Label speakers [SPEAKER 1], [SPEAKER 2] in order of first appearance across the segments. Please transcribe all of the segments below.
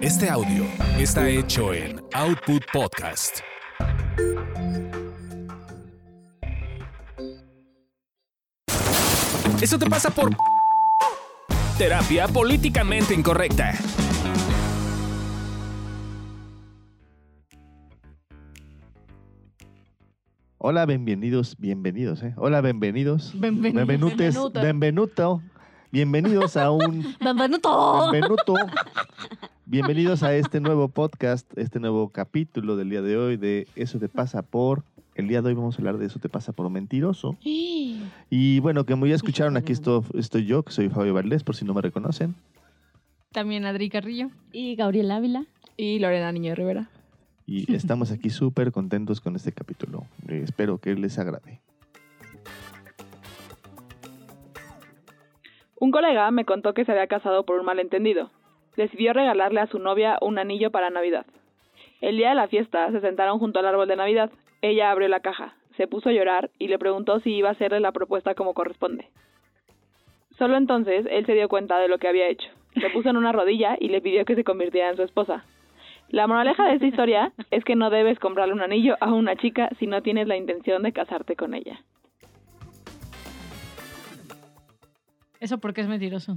[SPEAKER 1] Este audio está hecho en Output Podcast. Eso te pasa por terapia políticamente incorrecta.
[SPEAKER 2] Hola, bienvenidos, bienvenidos, ¿eh? Hola, bienvenidos.
[SPEAKER 3] Bienvenidos.
[SPEAKER 2] Bienvenutes,
[SPEAKER 3] Benvenuto.
[SPEAKER 2] benvenuto. Bienvenidos a un
[SPEAKER 3] Benvenuto.
[SPEAKER 2] Benvenuto. Bienvenidos a este nuevo podcast, este nuevo capítulo del día de hoy de Eso te pasa por. El día de hoy vamos a hablar de Eso te pasa por mentiroso. Y bueno, como ya escucharon, aquí esto- estoy yo, que soy Fabio Valdés, por si no me reconocen.
[SPEAKER 3] También Adri Carrillo.
[SPEAKER 4] Y Gabriel Ávila.
[SPEAKER 3] Y Lorena Niño Rivera.
[SPEAKER 2] Y estamos aquí súper contentos con este capítulo. Eh, espero que les agrade.
[SPEAKER 5] Un colega me contó que se había casado por un malentendido. Decidió regalarle a su novia un anillo para Navidad. El día de la fiesta se sentaron junto al árbol de Navidad. Ella abrió la caja, se puso a llorar y le preguntó si iba a hacerle la propuesta como corresponde. Solo entonces él se dio cuenta de lo que había hecho. Se puso en una rodilla y le pidió que se convirtiera en su esposa. La moraleja de esta historia es que no debes comprarle un anillo a una chica si no tienes la intención de casarte con ella.
[SPEAKER 3] Eso porque es mentiroso.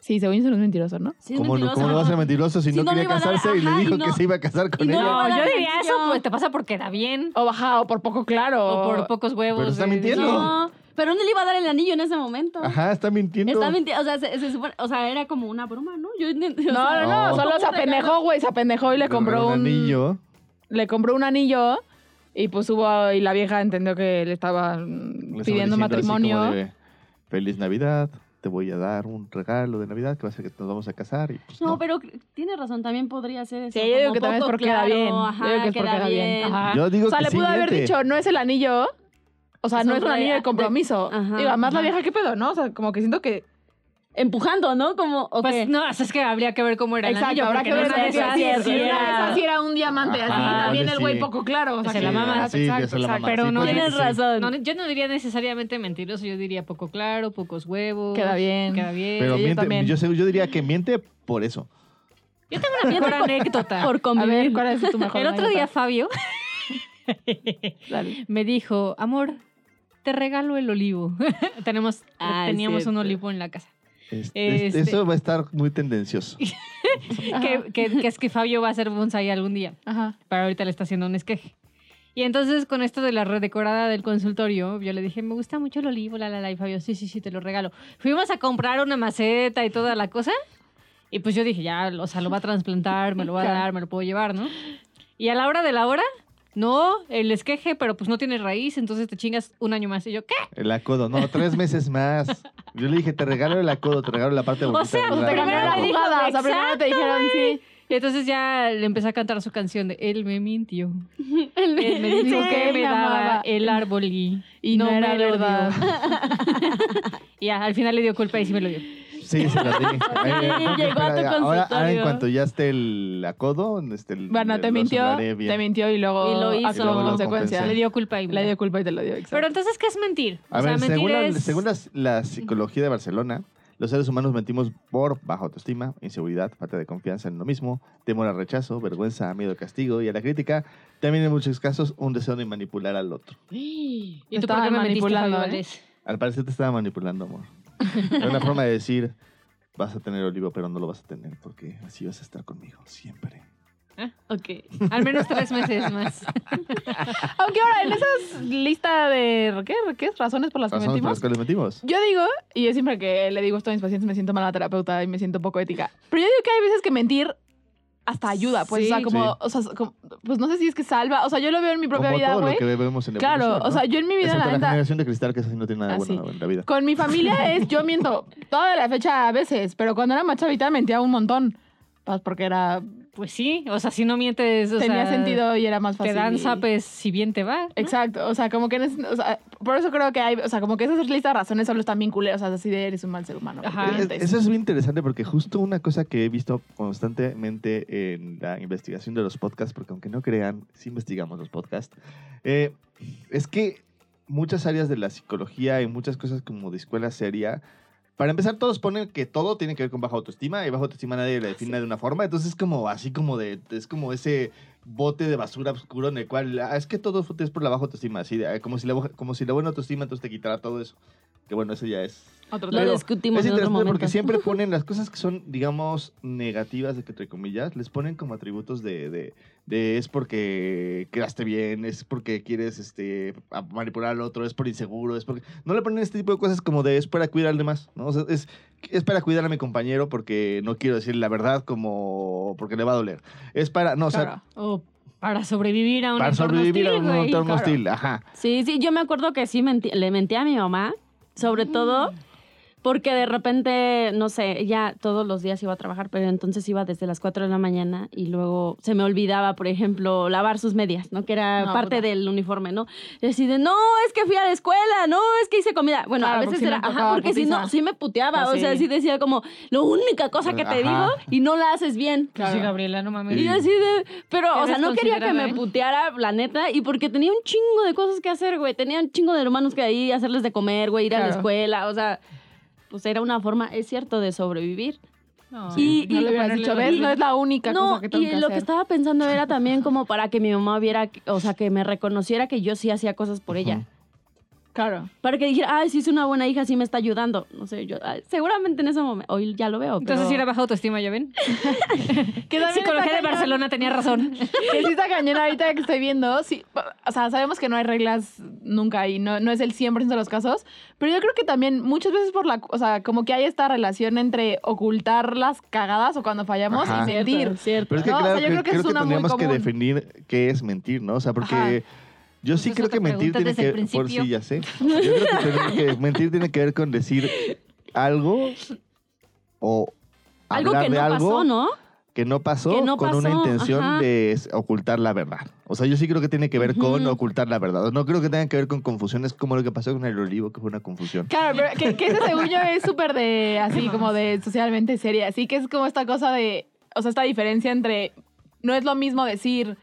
[SPEAKER 5] Sí, según yo no es mentiroso, ¿no?
[SPEAKER 4] Sí, es
[SPEAKER 2] ¿Cómo, no,
[SPEAKER 4] mentiroso.
[SPEAKER 2] ¿Cómo no va a ser mentiroso si,
[SPEAKER 4] Si
[SPEAKER 2] no,
[SPEAKER 4] no le
[SPEAKER 2] quería
[SPEAKER 4] iba a dar-
[SPEAKER 2] casarse y le
[SPEAKER 4] ajá, y
[SPEAKER 2] dijo
[SPEAKER 4] no-
[SPEAKER 2] que se iba a casar con ella?
[SPEAKER 3] No, yo diría eso, pues te pasa porque da bien.
[SPEAKER 5] O baja, o por poco claro.
[SPEAKER 3] O por pocos huevos.
[SPEAKER 2] Pero está
[SPEAKER 3] de-
[SPEAKER 2] mintiendo.
[SPEAKER 4] No, pero no le iba a dar el anillo en ese momento.
[SPEAKER 2] Ajá, está mintiendo.
[SPEAKER 4] Está mintiendo. O sea, se, se supone- o sea, era como una broma, ¿no? Yo, no,
[SPEAKER 5] No, no, no,
[SPEAKER 2] No.
[SPEAKER 5] solo se apendejó, güey, se apendejó y le compró un,
[SPEAKER 2] anillo.
[SPEAKER 5] Le compró un anillo y pues hubo, y la vieja entendió que le estaba mm,
[SPEAKER 2] Le estaba
[SPEAKER 5] pidiendo
[SPEAKER 2] diciendo así
[SPEAKER 5] matrimonio.
[SPEAKER 2] como de, Feliz Navidad, te voy a dar un regalo de Navidad que va a ser que nos vamos a casar. Y pues,
[SPEAKER 4] No,
[SPEAKER 2] no.
[SPEAKER 4] pero tiene razón, también podría ser eso.
[SPEAKER 5] Sí, yo digo que también es porque queda
[SPEAKER 4] claro,
[SPEAKER 5] bien. Yo digo que es porque
[SPEAKER 4] queda
[SPEAKER 5] bien. Ajá.
[SPEAKER 2] Yo digo
[SPEAKER 5] o sea,
[SPEAKER 2] que
[SPEAKER 5] le pudo haber dicho, no es el anillo. O sea, no es un anillo de
[SPEAKER 4] de-
[SPEAKER 5] compromiso.
[SPEAKER 4] ajá,
[SPEAKER 5] Digo, además la vieja, ¿qué pedo, no? O sea, como que siento que...
[SPEAKER 4] Empujando, ¿no? Como.
[SPEAKER 3] Pues no, es que habría que ver cómo era el
[SPEAKER 5] Exacto,
[SPEAKER 3] anillo.
[SPEAKER 5] habrá que ver
[SPEAKER 3] esas
[SPEAKER 5] sí
[SPEAKER 3] sí
[SPEAKER 5] era,
[SPEAKER 3] era-
[SPEAKER 5] sí era un diamante. así,
[SPEAKER 2] Ajá,
[SPEAKER 5] también el güey
[SPEAKER 2] sí.
[SPEAKER 5] poco claro. O sea,
[SPEAKER 3] Se la mama.
[SPEAKER 2] Sí,
[SPEAKER 5] exacto,
[SPEAKER 2] se la.
[SPEAKER 3] Pero
[SPEAKER 2] Sí,
[SPEAKER 3] no
[SPEAKER 2] puede
[SPEAKER 4] Tienes razón.
[SPEAKER 3] No, yo no diría necesariamente mentiroso, yo diría poco claro, pocos huevos.
[SPEAKER 5] Queda bien.
[SPEAKER 3] Queda bien.
[SPEAKER 2] Pero miente,
[SPEAKER 5] también.
[SPEAKER 2] yo, diría que miente por eso.
[SPEAKER 3] Yo tengo una mejor anécdota.
[SPEAKER 4] por
[SPEAKER 5] A
[SPEAKER 4] convivir.
[SPEAKER 5] ver, ¿cuál es tu mejor
[SPEAKER 3] El otro día? Fabio me dijo, amor, te regalo el olivo. Tenemos,
[SPEAKER 4] Ah,
[SPEAKER 3] teníamos un olivo en la casa.
[SPEAKER 2] Este-
[SPEAKER 3] Este-
[SPEAKER 2] Eso va a estar muy tendencioso.
[SPEAKER 3] Que, que- que es que Fabio va a hacer bonsai algún día.
[SPEAKER 5] Ajá.
[SPEAKER 3] Pero ahorita le está haciendo un esqueje. Y entonces con esto de la redecorada del consultorio, yo le dije, me gusta mucho el olivo, la la la, y Fabio, sí, sí, sí, te lo regalo. Fuimos a comprar una maceta y toda la cosa, y pues yo dije, ya, o sea, lo va a trasplantar, me lo va a dar, me lo puedo llevar, ¿no? Y a la hora de la hora, no, el esqueje, pero pues no tiene raíz, entonces te chingas un año más. Y yo, ¿qué?
[SPEAKER 2] El acodo, no, tres meses más. Yo le dije, te regalo el acodo, te regalo la parte bonita.
[SPEAKER 3] sea,
[SPEAKER 2] del
[SPEAKER 5] Pues te
[SPEAKER 3] Primero
[SPEAKER 5] cambiaron la jugada. O sea, primero te dijeron sí.
[SPEAKER 3] Y entonces ya le empecé a cantar su canción de Él me mintió. Él me dijo
[SPEAKER 5] Sí,
[SPEAKER 3] que me
[SPEAKER 5] me
[SPEAKER 3] daba el árbol y,
[SPEAKER 5] Y no era
[SPEAKER 3] me lo
[SPEAKER 5] verdad.
[SPEAKER 3] dio. y ya, al final le dio culpa y sí me lo dio.
[SPEAKER 2] Sí, se lo dije. Eh, no,
[SPEAKER 4] llegó a tu
[SPEAKER 2] espera, ahora, ahora en
[SPEAKER 4] consultorio.
[SPEAKER 2] cuanto ya esté el acodo, este, el-
[SPEAKER 5] Bueno, te mintió, te mintió y luego
[SPEAKER 4] Y lo hizo.
[SPEAKER 2] Y luego
[SPEAKER 5] consecuencia.
[SPEAKER 3] Le dio culpa y
[SPEAKER 5] Le dio culpa y te lo dio, exacto.
[SPEAKER 3] Pero entonces, ¿qué es mentir?
[SPEAKER 2] A
[SPEAKER 3] o sea,
[SPEAKER 2] ver,
[SPEAKER 3] mentir
[SPEAKER 2] según, la,
[SPEAKER 3] es...
[SPEAKER 2] según las- la psicología de Barcelona, los seres humanos mentimos por baja autoestima, inseguridad, falta de confianza en lo mismo, temor al rechazo, vergüenza, miedo al castigo y a la crítica. También en muchos casos un deseo de manipular al otro.
[SPEAKER 3] ¿Y tú por qué me
[SPEAKER 5] manipulando, ¿eh?
[SPEAKER 2] Al parecer te estaba manipulando, amor. Era una forma de decir, vas a tener olivo, pero no lo vas a tener porque así vas a estar conmigo siempre.
[SPEAKER 4] Ok.
[SPEAKER 3] Al menos tres meses más.
[SPEAKER 5] Aunque ahora, en esas lista de ¿qué, ¿qué es? razones por las que
[SPEAKER 2] Razones por
[SPEAKER 5] mentimos.
[SPEAKER 2] las cuales mentimos.
[SPEAKER 5] Yo digo, y yo siempre que le digo esto a mis pacientes me siento mala terapeuta y me siento poco ética. Pero yo digo que hay veces que mentir hasta ayuda, pues,
[SPEAKER 3] Sí.
[SPEAKER 5] o sea, como,
[SPEAKER 2] Sí.
[SPEAKER 5] o sea, como- pues no sé si es que salva, o sea, yo lo veo en mi propia
[SPEAKER 2] Como
[SPEAKER 5] vida, güey. Claro,
[SPEAKER 2] evolución,
[SPEAKER 5] o sea, yo en mi vida,
[SPEAKER 2] Excepto
[SPEAKER 5] la
[SPEAKER 2] la
[SPEAKER 5] neta,
[SPEAKER 2] generación de cristal, que así no tiene nada
[SPEAKER 5] Ah,
[SPEAKER 2] bueno
[SPEAKER 5] sí.
[SPEAKER 2] en la vida.
[SPEAKER 5] con mi familia es, yo miento toda la fecha a veces, pero cuando era más chavita mentía un montón. Porque era,
[SPEAKER 3] Pues sí, o sea, si no mientes, o
[SPEAKER 5] tenía
[SPEAKER 3] sea,
[SPEAKER 5] sentido y era más fácil.
[SPEAKER 3] Te dan
[SPEAKER 5] y-
[SPEAKER 3] zapes si bien te va. ¿no?
[SPEAKER 5] Exacto, o sea, como que, en ese- o sea, por eso creo que hay, o sea, como que esas listas de razones solo están bien culeras, o sea, así de eres un mal ser humano.
[SPEAKER 3] Ajá.
[SPEAKER 2] Es-. Eso es bien interesante porque justo una cosa que he visto constantemente en la investigación de los podcasts, porque aunque no crean, sí investigamos los podcasts, eh, es que muchas áreas de la psicología y muchas cosas como de escuela seria para empezar, todos ponen que todo tiene que ver con baja autoestima y baja autoestima nadie le define de una forma. Entonces es como así como de, es como ese bote de basura oscuro en el cual ah, es que todo es por la baja autoestima, así de, como si la como si la buena autoestima entonces te quitará todo eso. Que bueno, eso ya es
[SPEAKER 4] Otro
[SPEAKER 3] Lo discutimos
[SPEAKER 2] es
[SPEAKER 3] en otro
[SPEAKER 2] interesante
[SPEAKER 3] momento.
[SPEAKER 2] porque siempre ponen las cosas que son, digamos, negativas, de que entre comillas, les ponen como atributos de, de, de es porque quedaste bien, es porque quieres este, a- manipular al otro, es por inseguro, es porque... No le ponen este tipo de cosas como de es para cuidar al demás, ¿no? O sea, es, es para cuidar a mi compañero porque no quiero decir la verdad como porque le va a doler. Es para... No, o sea,
[SPEAKER 4] Claro.
[SPEAKER 3] O para sobrevivir a un
[SPEAKER 2] para
[SPEAKER 3] entorno
[SPEAKER 2] sobrevivir a
[SPEAKER 3] hostil,
[SPEAKER 2] un
[SPEAKER 3] güey.
[SPEAKER 2] entorno
[SPEAKER 4] claro.
[SPEAKER 2] hostil, ajá.
[SPEAKER 4] Sí, sí, yo me acuerdo que sí mentí- le mentí a mi mamá, sobre todo porque de repente, no sé, ella todos los días iba a trabajar, pero entonces iba desde las 4 de la mañana y luego se me olvidaba, por ejemplo, lavar sus medias, ¿no? Que era
[SPEAKER 3] No,
[SPEAKER 4] parte
[SPEAKER 3] puta.
[SPEAKER 4] del uniforme, ¿no? Y así de, no, es que fui a la escuela, no, es que hice comida. Bueno,
[SPEAKER 3] Claro,
[SPEAKER 4] a veces era, ajá, porque si no, sí me puteaba,
[SPEAKER 3] Ah,
[SPEAKER 4] o sea,
[SPEAKER 3] sí.
[SPEAKER 4] decía como, la única cosa que te
[SPEAKER 2] Ajá.
[SPEAKER 4] digo y no la haces bien.
[SPEAKER 3] Pues sí, Gabriela, no mames.
[SPEAKER 4] Y yo así de, pero, o sea, no quería que me puteara, la neta, y porque tenía un chingo de cosas que hacer, güey. Tenía un chingo de hermanos que ahí hacerles de comer, güey, ir a la
[SPEAKER 3] Claro.
[SPEAKER 4] escuela, o sea, pues era una forma, es cierto, de sobrevivir.
[SPEAKER 3] No,
[SPEAKER 4] Y-
[SPEAKER 3] no
[SPEAKER 4] y-
[SPEAKER 3] le hubieras
[SPEAKER 5] Ponerle
[SPEAKER 3] dicho,
[SPEAKER 5] límites.
[SPEAKER 3] No es la única
[SPEAKER 4] No,
[SPEAKER 3] cosa que tengo
[SPEAKER 4] y
[SPEAKER 3] que
[SPEAKER 4] lo que estaba pensando era también como para que mi mamá viera, o sea, que me reconociera que yo sí hacía cosas por ella.
[SPEAKER 5] Claro.
[SPEAKER 4] Para que dijera, ay, sí es una buena hija, sí me está ayudando. No sé, yo, ay, seguramente en ese momento, hoy ya lo veo.
[SPEAKER 3] Entonces
[SPEAKER 4] pero-
[SPEAKER 3] sí era baja autoestima, ¿ya ven?
[SPEAKER 5] Que también
[SPEAKER 3] Psicología de. Barcelona tenía razón.
[SPEAKER 5] Que sí está cañón ahorita que estoy viendo. Sí, o sea, sabemos que no hay reglas nunca y no, no es el 100% de los casos. Pero yo creo que también muchas veces por la... O sea, como que hay esta relación entre ocultar las cagadas o cuando fallamos
[SPEAKER 2] Ajá.
[SPEAKER 5] y mentir.
[SPEAKER 4] Cierto.
[SPEAKER 2] Pero es que
[SPEAKER 5] No, o sea,
[SPEAKER 2] claro,
[SPEAKER 5] yo
[SPEAKER 2] que-
[SPEAKER 5] creo que
[SPEAKER 2] creo
[SPEAKER 5] es
[SPEAKER 2] que
[SPEAKER 5] una muy
[SPEAKER 2] tenemos que
[SPEAKER 5] común.
[SPEAKER 2] definir qué es mentir, ¿no? O sea, porque
[SPEAKER 5] Ajá.
[SPEAKER 2] Yo sí creo que mentir tiene que
[SPEAKER 3] el
[SPEAKER 2] por sí ya sé. Yo creo que, mentir tiene que ver con decir algo o
[SPEAKER 4] Algo
[SPEAKER 2] hablar
[SPEAKER 4] que
[SPEAKER 2] de
[SPEAKER 4] no
[SPEAKER 2] algo
[SPEAKER 4] pasó, ¿no?
[SPEAKER 2] que no pasó
[SPEAKER 4] Que no
[SPEAKER 2] con una intención
[SPEAKER 4] ajá.
[SPEAKER 2] de ocultar la verdad. O sea, yo sí creo que tiene que ver con ocultar la verdad. No creo que tenga que ver con confusiones como lo que pasó con el olivo, que fue una confusión.
[SPEAKER 5] Claro, pero que, que ese según yo es súper de, así como de socialmente seria. Así que es como esta cosa de, o sea, esta diferencia entre, no es lo mismo decir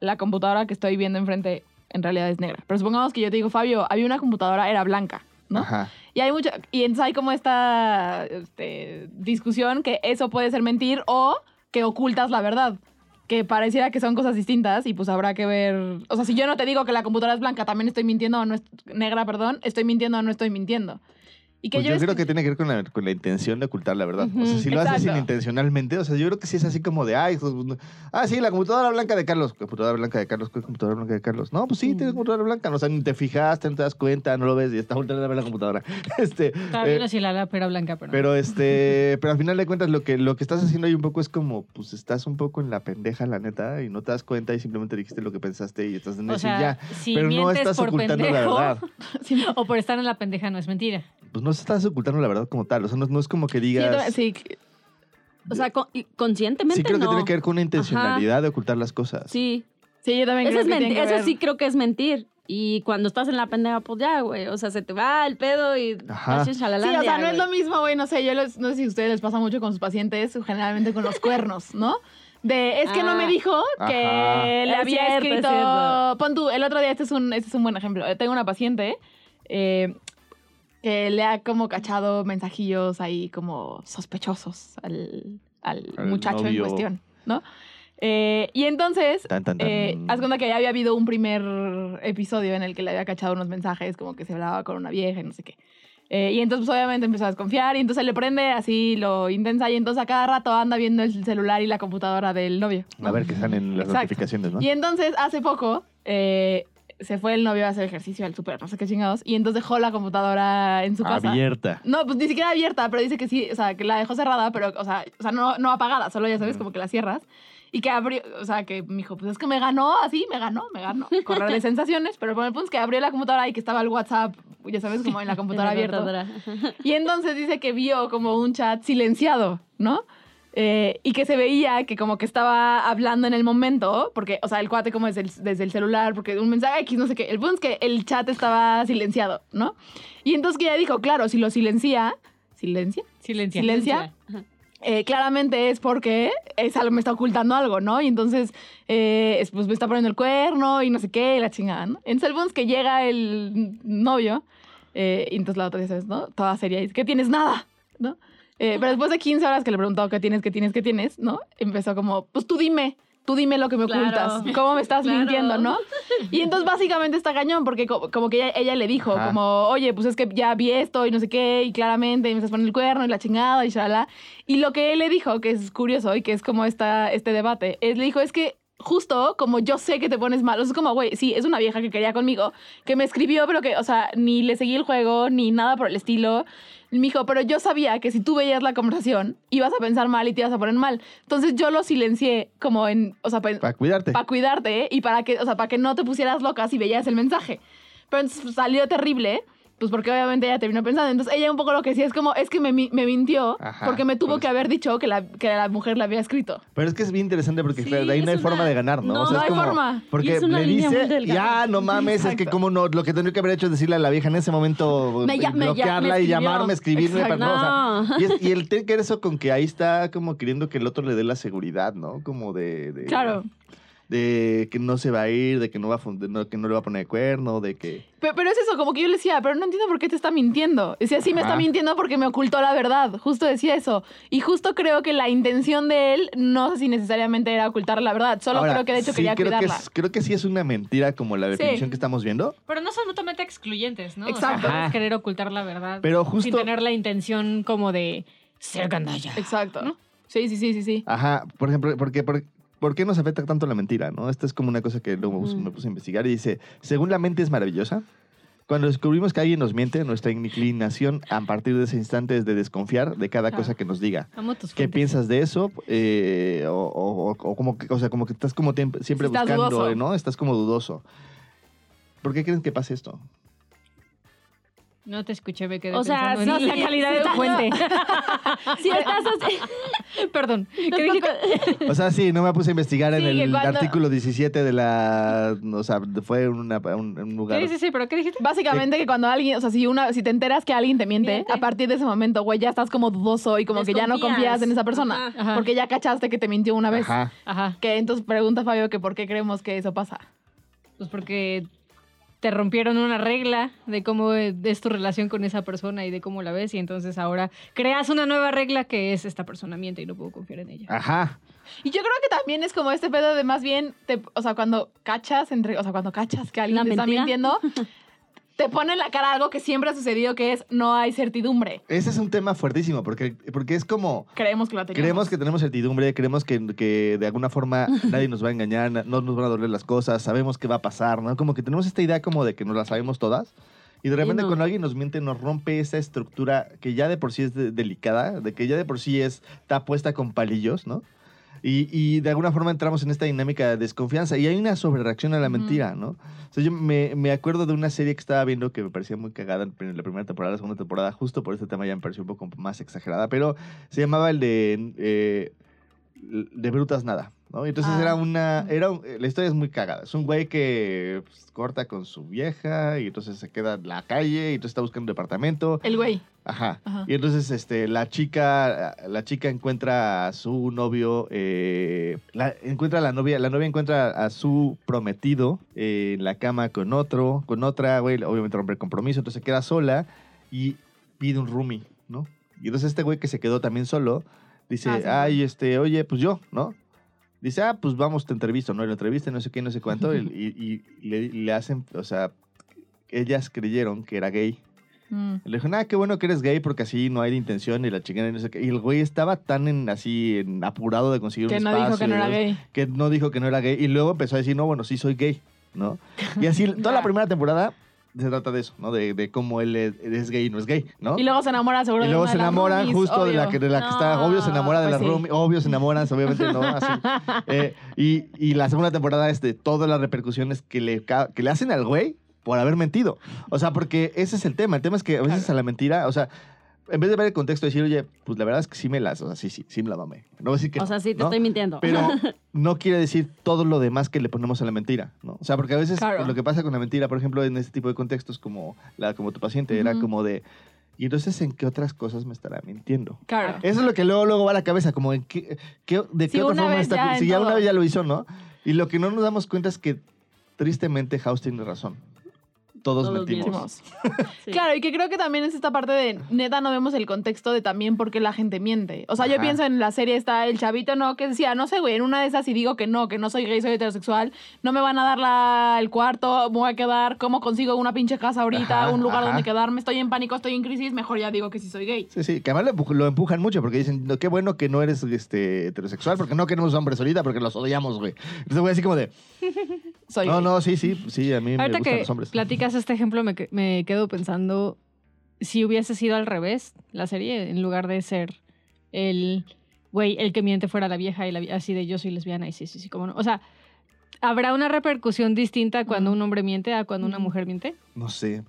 [SPEAKER 5] la computadora que estoy viendo enfrente en realidad es negra. Pero supongamos que yo te digo, Fabio, había una computadora, era blanca, ¿no?
[SPEAKER 2] Ajá.
[SPEAKER 5] Y hay mucha, y entonces hay como esta este, discusión que eso puede ser mentir o que ocultas la verdad. Que pareciera que son cosas distintas y pues habrá que ver. O sea, si yo no te digo que la computadora es blanca, también estoy mintiendo o no es negra, perdón, estoy mintiendo o no estoy mintiendo. Y que
[SPEAKER 2] Pues
[SPEAKER 5] yo,
[SPEAKER 2] creo que tiene que ver con la, con la intención de ocultar la verdad. O sea, si lo haces intencionalmente, o sea, yo creo que sí es así como de, ay, pues, ah, sí, la computadora blanca de Carlos. Computadora blanca de Carlos, ¿cuál computadora blanca de Carlos? No, pues sí, tienes computadora blanca. O sea, ni te fijaste, no te das cuenta, no lo ves y está volteando a ver la computadora. Este,
[SPEAKER 3] Estaba
[SPEAKER 2] eh,
[SPEAKER 3] bien así la lápera blanca, pero...
[SPEAKER 2] pero este, pero al final de cuentas lo que, lo que estás haciendo ahí un poco es como, pues estás un poco en la pendeja, la neta, y no te das cuenta y simplemente dijiste lo que pensaste y estás en eso y ya.
[SPEAKER 3] si
[SPEAKER 2] pero no estás ocultando la verdad.
[SPEAKER 3] o por estar en la pendeja no es mentira.
[SPEAKER 2] Pues no estás ocultando la verdad como tal. O sea, no, no es como que
[SPEAKER 5] Sí,
[SPEAKER 2] digas.
[SPEAKER 5] sí,
[SPEAKER 4] O sea, con- conscientemente
[SPEAKER 2] Sí, creo que tiene que ver con una intencionalidad de ocultar las cosas.
[SPEAKER 4] Sí,
[SPEAKER 5] sí, yo también
[SPEAKER 4] eso,
[SPEAKER 5] creo
[SPEAKER 4] es
[SPEAKER 5] que
[SPEAKER 4] menti-
[SPEAKER 5] tiene que
[SPEAKER 4] eso
[SPEAKER 5] ver.
[SPEAKER 4] sí creo que es mentir. Y cuando estás en la pendeja, pues ya, güey. O sea, se te va el pedo y...
[SPEAKER 2] Ajá.
[SPEAKER 5] Sí, o sea, no es lo mismo, güey, no sé, yo les- no sé si a ustedes les pasa mucho con sus pacientes, generalmente con los cuernos, ¿no? De, es que no me
[SPEAKER 4] Ah.
[SPEAKER 5] dijo que
[SPEAKER 2] Ajá.
[SPEAKER 5] le
[SPEAKER 4] Es
[SPEAKER 5] había
[SPEAKER 4] cierto,
[SPEAKER 5] escrito... Pon tú, el otro día, este es un, este es un buen ejemplo. Tengo una paciente eh, que le ha como cachado mensajillos ahí como sospechosos al, al
[SPEAKER 2] Al
[SPEAKER 5] muchacho en cuestión, ¿no? Eh, y entonces,
[SPEAKER 2] Tan, tan, tan.
[SPEAKER 5] eh, haz cuenta que ya había habido un primer episodio en el que le había cachado unos mensajes, como que se hablaba con una vieja y no sé qué. Eh, y entonces, pues, obviamente empezó a desconfiar y entonces le prende así lo intensa y entonces a cada rato anda viendo el celular y la computadora del novio. ¿no?
[SPEAKER 2] A ver que salen las
[SPEAKER 5] Exacto.
[SPEAKER 2] notificaciones, ¿no?
[SPEAKER 5] Y entonces, hace poco, eh, se fue el novio a hacer ejercicio al súper, no sé qué chingados, y entonces dejó la computadora en su casa.
[SPEAKER 2] Abierta.
[SPEAKER 5] No, pues ni siquiera abierta, pero dice que sí, o sea, que la dejó cerrada, pero, o sea, o sea no, no apagada, solo ya sabes, como que la cierras. Y que abrió, o sea, que me dijo, pues es que me ganó, así, me ganó, me ganó. Correr de sensaciones, pero bueno, el punto es que abrió la computadora y que estaba el WhatsApp, ya sabes, como en la computadora
[SPEAKER 4] computadora.
[SPEAKER 5] Y entonces dice que vio como un chat silenciado, ¿no? Eh, y que se veía que como que estaba hablando en el momento, porque, o sea, el cuate como desde el, desde el celular, porque un mensaje X, no sé qué. El punto es que el chat estaba silenciado, ¿no? Y entonces que ella dijo, claro, si lo silencia, ¿silencia?
[SPEAKER 3] Silencia.
[SPEAKER 5] Silencia. eh, claramente es porque es algo, me está ocultando algo, ¿no? Y entonces, eh, es- pues me está poniendo el cuerno y no sé qué, y la chingada, ¿no? Entonces el punto es que llega el novio Eh, y entonces la otra dice, ¿no? Toda seria, dice, ¿qué tienes? Nada, ¿no? Eh, pero después de 15 horas que le preguntó, ¿qué tienes, qué tienes, qué tienes? ¿No? Empezó como, pues tú dime, tú dime lo que me
[SPEAKER 4] Claro.
[SPEAKER 5] ocultas, cómo me estás
[SPEAKER 4] Claro.
[SPEAKER 5] mintiendo, ¿no? Y entonces básicamente está cañón, porque co- como que ella, ella le dijo,
[SPEAKER 2] Ajá.
[SPEAKER 5] como, oye, pues es que ya vi esto y no sé qué, y claramente me estás poniendo el cuerno y la chingada y shalala. Y lo que él le dijo, que es curioso y que es como esta, este debate, es, le dijo, es que justo como yo sé que te pones mal, o sea, es como, güey, sí, es una vieja que quería conmigo, que me escribió, pero que, o sea, ni le seguí el juego, ni nada por el estilo. Me dijo, pero yo sabía que si tú veías la conversación, ibas a pensar mal y te ibas a poner mal. Entonces yo lo silencié como en, o sea,
[SPEAKER 2] Para cuidarte.
[SPEAKER 5] para cuidarte y para que, o sea, para que no te pusieras loca si veías el mensaje. Pero entonces salió terrible, pues porque obviamente ella terminó pensando. Entonces ella un poco lo que decía es como, es que me, me mintió
[SPEAKER 2] Ajá,
[SPEAKER 5] porque me tuvo que haber dicho que la, que la mujer la había escrito.
[SPEAKER 2] Pero es que es bien interesante porque
[SPEAKER 4] Sí,
[SPEAKER 2] de ahí no hay forma de ganar, ¿no?
[SPEAKER 4] no,
[SPEAKER 2] O sea,
[SPEAKER 5] no
[SPEAKER 2] es
[SPEAKER 5] hay
[SPEAKER 2] como-
[SPEAKER 5] forma.
[SPEAKER 2] Porque
[SPEAKER 4] Y es
[SPEAKER 2] le dice, ya, no mames, es que como no, lo que tendría que haber hecho es decirle a la vieja en ese momento,
[SPEAKER 4] Me ya- me ya-
[SPEAKER 2] bloquearla
[SPEAKER 4] me
[SPEAKER 2] y
[SPEAKER 4] escribió.
[SPEAKER 2] llamarme, escribirme,
[SPEAKER 5] Exacto.
[SPEAKER 2] pero no, o sea,
[SPEAKER 4] No.
[SPEAKER 2] y, es- y el tiene que eso con que ahí está como queriendo que el otro le dé la seguridad, ¿no? Como de... de-
[SPEAKER 5] Claro.
[SPEAKER 2] De que no se va a ir, de que no va a, de no- que no le va a poner cuerno, de que...
[SPEAKER 5] Pero, pero es eso, como que yo le decía, pero no entiendo por qué te está mintiendo. Decía, sí, me está mintiendo porque me ocultó la verdad. Justo decía eso. Y justo creo que la intención de él, no sé si necesariamente era ocultar la verdad. Solo
[SPEAKER 2] Ahora,
[SPEAKER 5] creo que de hecho
[SPEAKER 2] sí,
[SPEAKER 5] quería
[SPEAKER 2] creo que,
[SPEAKER 5] cuidarla.
[SPEAKER 2] es- creo que sí es una mentira como la
[SPEAKER 5] Sí.
[SPEAKER 2] definición que estamos viendo.
[SPEAKER 3] Pero no son mutuamente excluyentes, ¿no?
[SPEAKER 5] Exacto.
[SPEAKER 3] O sea, querer ocultar la verdad
[SPEAKER 2] Pero
[SPEAKER 3] sin
[SPEAKER 2] justo...
[SPEAKER 3] tener la intención como de ser gandalla.
[SPEAKER 5] Exacto.
[SPEAKER 3] ¿No?
[SPEAKER 5] Sí, sí, sí, sí, sí.
[SPEAKER 2] Ajá, por ejemplo, porque, por, ¿por qué nos afecta tanto la mentira? ¿no? Esta es como una cosa que luego
[SPEAKER 4] Ujú.
[SPEAKER 2] me puse a investigar y dice, según la mente es maravillosa, cuando descubrimos que alguien nos miente, nuestra inclinación a partir de ese instante es de desconfiar de cada
[SPEAKER 3] Claro.
[SPEAKER 2] cosa que nos diga.
[SPEAKER 3] Amo tus
[SPEAKER 2] ¿Qué piensas de eso? Eh, o, o- o- o como que, o sea, como que estás como siempre
[SPEAKER 5] Estás
[SPEAKER 2] buscando,
[SPEAKER 5] dudoso.
[SPEAKER 2] ¿no? Estás como dudoso. ¿Por qué creen que pase esto?
[SPEAKER 3] No te escuché, me quedé
[SPEAKER 4] O sea,
[SPEAKER 3] pensando
[SPEAKER 4] sí,
[SPEAKER 3] en la
[SPEAKER 4] sí,
[SPEAKER 3] calidad de
[SPEAKER 4] sí,
[SPEAKER 3] tu
[SPEAKER 4] no.
[SPEAKER 3] fuente.
[SPEAKER 4] Si estás así-
[SPEAKER 3] Perdón.
[SPEAKER 2] O sea, sí, no me puse a investigar en
[SPEAKER 5] Sí, que
[SPEAKER 2] el
[SPEAKER 5] cuando-
[SPEAKER 2] artículo 17 de la... O sea, fue una- un, un lugar...
[SPEAKER 3] Sí, sí, sí, pero ¿qué dijiste?
[SPEAKER 5] Básicamente que cuando alguien, o sea, si una, si te enteras que alguien te miente,
[SPEAKER 3] Miente.
[SPEAKER 5] a partir de ese momento, güey, ya estás como dudoso y como que ya no confías en esa persona.
[SPEAKER 4] Ajá.
[SPEAKER 3] Ajá.
[SPEAKER 5] Porque ya cachaste que te mintió una vez.
[SPEAKER 2] Ajá.
[SPEAKER 3] Ajá.
[SPEAKER 5] Que entonces pregunta Fabio que por qué creemos que eso pasa.
[SPEAKER 3] Pues porque te rompieron una regla de cómo es tu relación con esa persona y de cómo la ves y entonces ahora creas una nueva regla que es esta persona miente y no puedo confiar en ella.
[SPEAKER 2] Ajá.
[SPEAKER 5] Y yo creo que también es como este pedo de más bien, te- o sea, cuando cachas, entre, o sea, cuando cachas que alguien
[SPEAKER 4] ¿La
[SPEAKER 5] te está mintiendo, te pone en la cara algo que siempre ha sucedido, que es no hay certidumbre.
[SPEAKER 2] Ese es un tema fuertísimo porque, porque es como...
[SPEAKER 5] Creemos que la tenemos.
[SPEAKER 2] Creemos que tenemos certidumbre, creemos que, que de alguna forma nadie nos va a engañar, no nos van a doler las cosas, sabemos qué va a pasar, ¿no? Como que tenemos esta idea como de que nos la sabemos todas. Y de repente
[SPEAKER 4] no.
[SPEAKER 2] cuando alguien nos miente nos rompe esa estructura que ya de por sí es de- delicada, de que ya de por sí es, está puesta con palillos, ¿no? Y, y de alguna forma entramos en esta dinámica de desconfianza y hay una sobrereacción a la mentira, ¿no? O sea, yo me, me acuerdo de una serie que estaba viendo que me parecía muy cagada en la primera temporada, la segunda temporada, justo por este tema ya me pareció un poco más exagerada, pero se llamaba el de eh, de brutas nada, ¿no? Y Entonces
[SPEAKER 5] Ah.
[SPEAKER 2] era una, era un- la historia es muy cagada. Es un güey que pues, corta con su vieja y entonces se queda en la calle y entonces está buscando un departamento.
[SPEAKER 5] El güey.
[SPEAKER 2] Ajá.
[SPEAKER 5] Ajá.
[SPEAKER 2] Y entonces este, la chica, la chica encuentra a su novio, eh, la, encuentra a la novia, la novia encuentra a su prometido eh, en la cama con otro, con otra, güey, obviamente rompe el compromiso, entonces se queda sola y pide un roomie, ¿no? Y entonces este güey que se quedó también solo, dice,
[SPEAKER 5] Ah, sí,
[SPEAKER 2] ay, este, oye, pues yo, ¿no? Dice, ah, pues vamos, te entrevisto, ¿no? Y lo entrevista, no sé qué, no sé cuánto, y, y- y le, le hacen, o sea, ellas creyeron que era gay.
[SPEAKER 5] Mm.
[SPEAKER 2] Le dijo, nada, qué bueno que eres gay porque así no hay intención y la chingada y no sé qué. Y el güey estaba tan en, así en apurado de conseguir
[SPEAKER 5] Que
[SPEAKER 2] un
[SPEAKER 5] no
[SPEAKER 2] espacio.
[SPEAKER 5] dijo que no era gay.
[SPEAKER 2] Que no dijo que no era gay. Y luego empezó a decir, no, bueno, sí soy gay, ¿no? Y así, toda la primera temporada se trata de eso, ¿no? De, de cómo él es, es gay y no es gay, ¿no?
[SPEAKER 5] Y luego se enamora seguro
[SPEAKER 2] Y luego se
[SPEAKER 5] las
[SPEAKER 2] enamoran
[SPEAKER 5] roomies,
[SPEAKER 2] justo de la, que, de la que está, obvio se enamora de
[SPEAKER 5] pues
[SPEAKER 2] la
[SPEAKER 5] sí.
[SPEAKER 2] obvio se enamoran, obviamente no, así. Eh, y, y la segunda temporada es de todas las repercusiones que le, que le hacen al güey por haber mentido. O sea, porque ese es el tema. El tema es que a veces a la mentira, o sea, en vez de ver el contexto decir, oye, pues la verdad es que sí me las, o sea, sí, sí, sí me la mamé. No decir que
[SPEAKER 4] O sea, sí, te
[SPEAKER 2] ¿no?
[SPEAKER 4] estoy mintiendo.
[SPEAKER 2] Pero no quiere decir todo lo demás que le ponemos a la mentira, ¿no? O sea, porque a veces
[SPEAKER 5] Claro.
[SPEAKER 2] lo que pasa con la mentira, por ejemplo, en este tipo de contextos como, la, como tu paciente, era
[SPEAKER 5] Ujú.
[SPEAKER 2] como de, ¿y entonces en qué otras cosas me estará mintiendo?
[SPEAKER 5] Claro.
[SPEAKER 2] Eso es lo que luego, luego va a la cabeza, como en qué, qué- de qué
[SPEAKER 5] Sí,
[SPEAKER 2] otra
[SPEAKER 5] una
[SPEAKER 2] forma está...
[SPEAKER 5] ya
[SPEAKER 2] si ya una
[SPEAKER 5] todo.
[SPEAKER 2] vez ya lo hizo, ¿no? Y lo que no nos damos cuenta es que tristemente House tiene razón. Todos,
[SPEAKER 4] Todos
[SPEAKER 2] mentimos.
[SPEAKER 4] Sí.
[SPEAKER 5] Claro, y que creo que también es esta parte de, neta, no vemos el contexto de también por qué la gente miente. O sea, yo pienso en la serie está el chavito, ¿no? Que decía, no sé, güey, en una de esas y digo que no, que no soy gay, soy heterosexual, no me van a dar la, el cuarto, me voy a quedar, ¿cómo consigo una pinche casa ahorita,
[SPEAKER 2] Ajá,
[SPEAKER 5] un lugar
[SPEAKER 2] ajá.
[SPEAKER 5] donde quedarme? Estoy en pánico, estoy en crisis, mejor ya digo que sí soy gay.
[SPEAKER 2] Sí, sí, que además lo, empuj- lo empujan mucho porque dicen, "No, qué bueno que no eres este, heterosexual porque no queremos hombres ahorita porque los odiamos, güey. Entonces, güey, así como de,
[SPEAKER 5] Soy
[SPEAKER 2] no,
[SPEAKER 5] gay.
[SPEAKER 2] no, sí, sí, sí, a mí me gustan
[SPEAKER 3] que
[SPEAKER 2] los hombres.
[SPEAKER 3] platicas este ejemplo, me, me quedo pensando si hubiese sido al revés la serie, en lugar de ser el güey, el que miente fuera la vieja y la así de yo soy lesbiana y sí, sí, sí, como no. O sea, ¿habrá una repercusión distinta cuando un hombre miente a cuando una mujer miente?
[SPEAKER 2] No sé.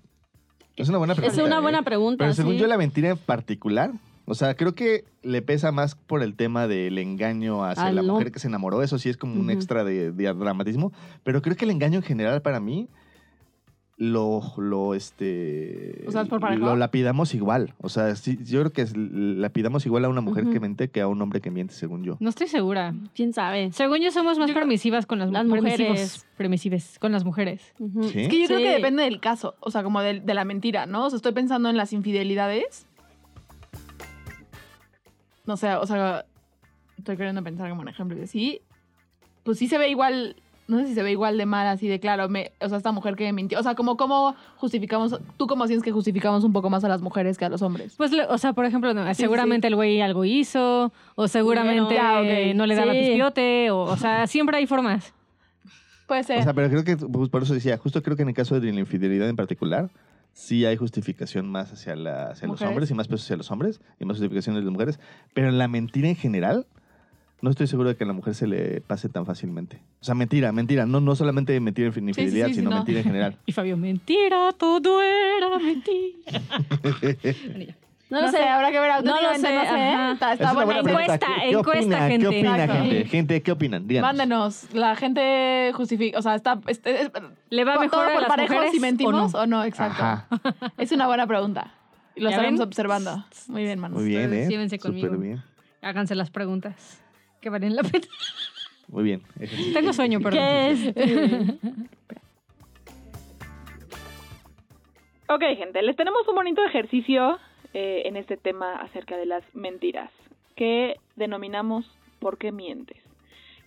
[SPEAKER 2] Es una buena
[SPEAKER 4] Es
[SPEAKER 2] pregunta.
[SPEAKER 4] una
[SPEAKER 2] ¿eh?
[SPEAKER 4] buena pregunta.
[SPEAKER 2] Pero según
[SPEAKER 4] sí.
[SPEAKER 2] yo, la mentira en particular, o sea, creo que le pesa más por el tema del engaño hacia la
[SPEAKER 4] no-
[SPEAKER 2] mujer que se enamoró. Eso sí es como un extra de, de dramatismo. Pero creo que el engaño en general para mí lo, lo, este,
[SPEAKER 5] O sea, ¿es por parejo?
[SPEAKER 2] lo lapidamos igual. O sea, sí, yo creo que es- lapidamos igual a una mujer que miente que a un hombre que miente, según yo.
[SPEAKER 3] No estoy segura.
[SPEAKER 4] ¿Quién sabe?
[SPEAKER 3] Según yo somos más
[SPEAKER 5] Yo
[SPEAKER 3] permisivas con las,
[SPEAKER 4] Las
[SPEAKER 3] permisivos-
[SPEAKER 4] mujeres.
[SPEAKER 3] permisivas con las mujeres.
[SPEAKER 2] ¿Sí?
[SPEAKER 5] Es que yo creo que depende del caso, o sea, como de, de la mentira, ¿no? O sea, estoy pensando en las infidelidades. No sé, o sea, estoy queriendo pensar como un ejemplo de sí. Pues sí se ve igual, no sé si se ve igual de mal, así de claro, me, o sea, esta mujer que mintió. O sea, como cómo justificamos, tú como sientes que justificamos un poco más a las mujeres que a los hombres.
[SPEAKER 3] Pues, o sea, por ejemplo, no,
[SPEAKER 5] sí.
[SPEAKER 3] seguramente el güey algo hizo, o seguramente
[SPEAKER 5] Ya,
[SPEAKER 3] no le daba
[SPEAKER 4] Sí.
[SPEAKER 3] pispiote, o, o sea, siempre hay formas.
[SPEAKER 5] Puede ser.
[SPEAKER 2] O sea, pero creo que, pues, por eso decía, justo creo que en el caso de la infidelidad en particular, sí hay justificación más hacia, la, hacia los hombres y más peso hacia los hombres y más justificación de las mujeres. Pero en la mentira en general, no estoy seguro de que a la mujer se le pase tan fácilmente. O sea, mentira, mentira. No, no solamente mentira en infidelidad,
[SPEAKER 5] sí, sí,
[SPEAKER 2] sino
[SPEAKER 5] no.
[SPEAKER 2] mentira en general.
[SPEAKER 3] Y Fabio, mentira, todo era mentira.
[SPEAKER 4] No
[SPEAKER 5] no,
[SPEAKER 4] lo
[SPEAKER 5] sé,
[SPEAKER 4] sé.
[SPEAKER 5] habrá que ver
[SPEAKER 4] No lo sé,
[SPEAKER 5] no sé. Está, está buena.
[SPEAKER 3] Encuesta.
[SPEAKER 2] ¿Qué
[SPEAKER 3] encuesta,
[SPEAKER 2] opina?
[SPEAKER 3] gente.
[SPEAKER 2] ¿Qué opina,
[SPEAKER 5] Exacto.
[SPEAKER 2] gente? Gente, ¿qué opinan? Díganos.
[SPEAKER 5] Mándenos. La gente justifica, o sea, está... este- es-
[SPEAKER 3] ¿Le va
[SPEAKER 5] ¿Todo
[SPEAKER 3] mejor a
[SPEAKER 5] por
[SPEAKER 3] las
[SPEAKER 5] parejos
[SPEAKER 3] mujeres
[SPEAKER 5] si mentimos
[SPEAKER 3] o
[SPEAKER 5] o
[SPEAKER 3] no?
[SPEAKER 5] no? Exacto.
[SPEAKER 2] Ajá.
[SPEAKER 5] Es una buena pregunta. Lo
[SPEAKER 3] ¿Ya
[SPEAKER 5] estaremos
[SPEAKER 3] ven?
[SPEAKER 5] observando. Muy bien, manos.
[SPEAKER 2] Muy bien, ¿eh?
[SPEAKER 3] llévense conmigo.
[SPEAKER 2] Súper bien.
[SPEAKER 3] Háganse las preguntas que valen la pena.
[SPEAKER 2] Muy bien.
[SPEAKER 3] Tengo sueño, perdón.
[SPEAKER 4] ¿Qué es?
[SPEAKER 6] Ok, gente, les tenemos un bonito ejercicio eh, en este tema acerca de las mentiras, que denominamos ¿por qué mientes?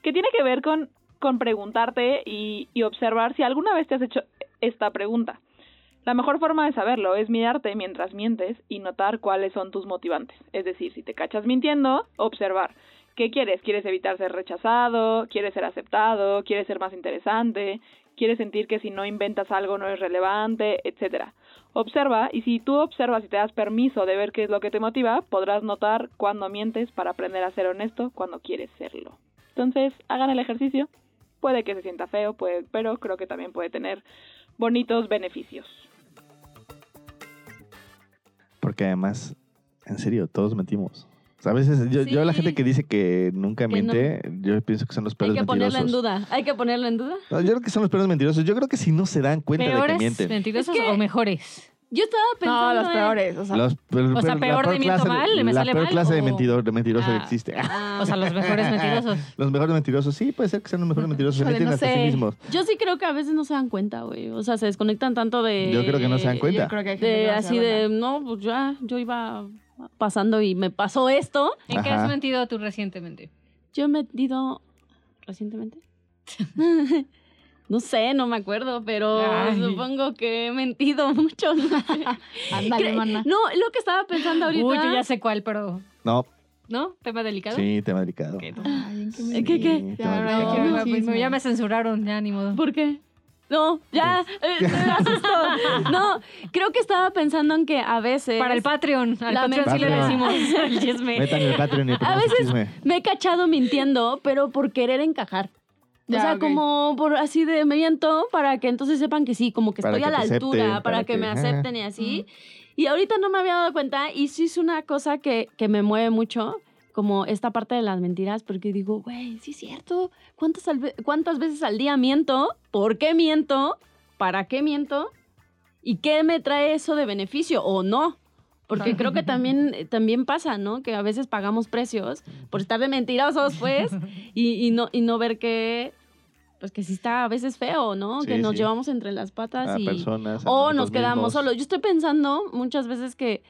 [SPEAKER 6] Que tiene que ver con, con preguntarte y, y observar si alguna vez te has hecho esta pregunta. La mejor forma de saberlo es mirarte mientras mientes y notar cuáles son tus motivantes. Es decir, si te cachas mintiendo, observar. ¿Qué quieres? ¿Quieres evitar ser rechazado? ¿Quieres ser aceptado? ¿Quieres ser más interesante? ¿Quieres sentir que si no inventas algo no es relevante? Etcétera. Observa y si tú observas y te das permiso de ver qué es lo que te motiva, podrás notar cuando mientes para aprender a ser honesto cuando quieres serlo. Entonces, hagan el ejercicio. Puede que se sienta feo, pero creo que también puede tener bonitos beneficios.
[SPEAKER 2] Porque además, en serio, todos mentimos. A veces, yo, yo la gente que dice que nunca
[SPEAKER 4] Que no.
[SPEAKER 2] miente, yo pienso que son los
[SPEAKER 4] Hay
[SPEAKER 2] peores
[SPEAKER 4] que ponerlo en
[SPEAKER 2] mentirosos.
[SPEAKER 4] duda. Hay que ponerlo en duda.
[SPEAKER 2] No, yo creo que son los peores mentirosos. Yo creo que si no se dan cuenta de que
[SPEAKER 3] ¿Peores
[SPEAKER 2] mienten.
[SPEAKER 3] mentirosos
[SPEAKER 4] Es que-
[SPEAKER 3] o mejores?
[SPEAKER 4] Yo estaba pensando.
[SPEAKER 5] No, los peores. O sea,
[SPEAKER 2] Los- pero-
[SPEAKER 3] O sea, peor de miento
[SPEAKER 2] clase
[SPEAKER 3] mal, me
[SPEAKER 2] la peor clase de, mentidor, de mentiroso que
[SPEAKER 3] Ah.
[SPEAKER 2] existe.
[SPEAKER 4] Ah.
[SPEAKER 3] O sea, los mejores mentirosos.
[SPEAKER 2] Los mejores mentirosos, sí, puede ser que sean los mejores mentirosos. Se menten
[SPEAKER 5] no
[SPEAKER 2] hasta sí mismos.
[SPEAKER 4] Yo sí creo que a veces no se dan cuenta, güey. O sea, se desconectan tanto de.
[SPEAKER 2] Yo creo que no se dan cuenta.
[SPEAKER 5] yo creo que hay gente
[SPEAKER 4] De
[SPEAKER 5] que no
[SPEAKER 4] así de, no, pues ya, yo iba pasando y me pasó esto.
[SPEAKER 3] ¿En qué
[SPEAKER 2] Ajá.
[SPEAKER 3] has mentido tú recientemente?
[SPEAKER 4] Yo he metido recientemente. no sé, no me acuerdo, pero
[SPEAKER 3] Ay.
[SPEAKER 4] supongo que he mentido mucho.
[SPEAKER 5] Ándale,
[SPEAKER 4] Cre-
[SPEAKER 5] mana.
[SPEAKER 4] No, lo que estaba pensando ahorita.
[SPEAKER 3] Uy, yo ya sé cuál, pero...
[SPEAKER 2] No,
[SPEAKER 3] ¿No? ¿Tema delicado?
[SPEAKER 2] sí, tema delicado.
[SPEAKER 3] Ok, no.
[SPEAKER 5] Ay, ¿en qué me
[SPEAKER 4] ¿Qué, qué?
[SPEAKER 2] Sí,
[SPEAKER 5] Ya,
[SPEAKER 2] delicado.
[SPEAKER 5] quiero chisme.
[SPEAKER 3] ya me censuraron, ya ni modo.
[SPEAKER 4] ¿Por qué? No, ya, eh, me asustó. No, creo que estaba pensando en que a veces.
[SPEAKER 3] Para el Patreon. Al
[SPEAKER 4] La
[SPEAKER 3] Patreon sí le decimos el chisme.
[SPEAKER 2] Metan el Patreon y
[SPEAKER 4] A veces
[SPEAKER 2] chisme.
[SPEAKER 4] me he cachado mintiendo, pero por querer encajar.
[SPEAKER 5] Ya,
[SPEAKER 4] o sea, como por así de me miento para que entonces sepan que sí, como que
[SPEAKER 2] Para
[SPEAKER 4] estoy
[SPEAKER 2] que
[SPEAKER 4] a la altura,
[SPEAKER 2] acepten,
[SPEAKER 4] para,
[SPEAKER 2] para
[SPEAKER 4] que,
[SPEAKER 2] que-
[SPEAKER 4] me acepten y así. Y ahorita no me había dado cuenta y sí es una cosa que, que me mueve mucho, como esta parte de las mentiras, porque digo, güey, sí es cierto, ¿Cuántas, ¿cuántas veces al día miento? ¿Por qué miento? ¿Para qué miento? ¿Y qué me trae eso de beneficio o no? Porque creo que también, también pasa, ¿no? Que a veces pagamos precios por estar de mentirosos, pues, y, y no, y no ver que, pues que sí está a veces feo, ¿no?
[SPEAKER 2] Sí,
[SPEAKER 4] que nos
[SPEAKER 2] sí.
[SPEAKER 4] llevamos entre las patas
[SPEAKER 2] A
[SPEAKER 4] y
[SPEAKER 2] personas.
[SPEAKER 4] o nos quedamos
[SPEAKER 2] mismos.
[SPEAKER 4] solos. Yo estoy pensando muchas veces que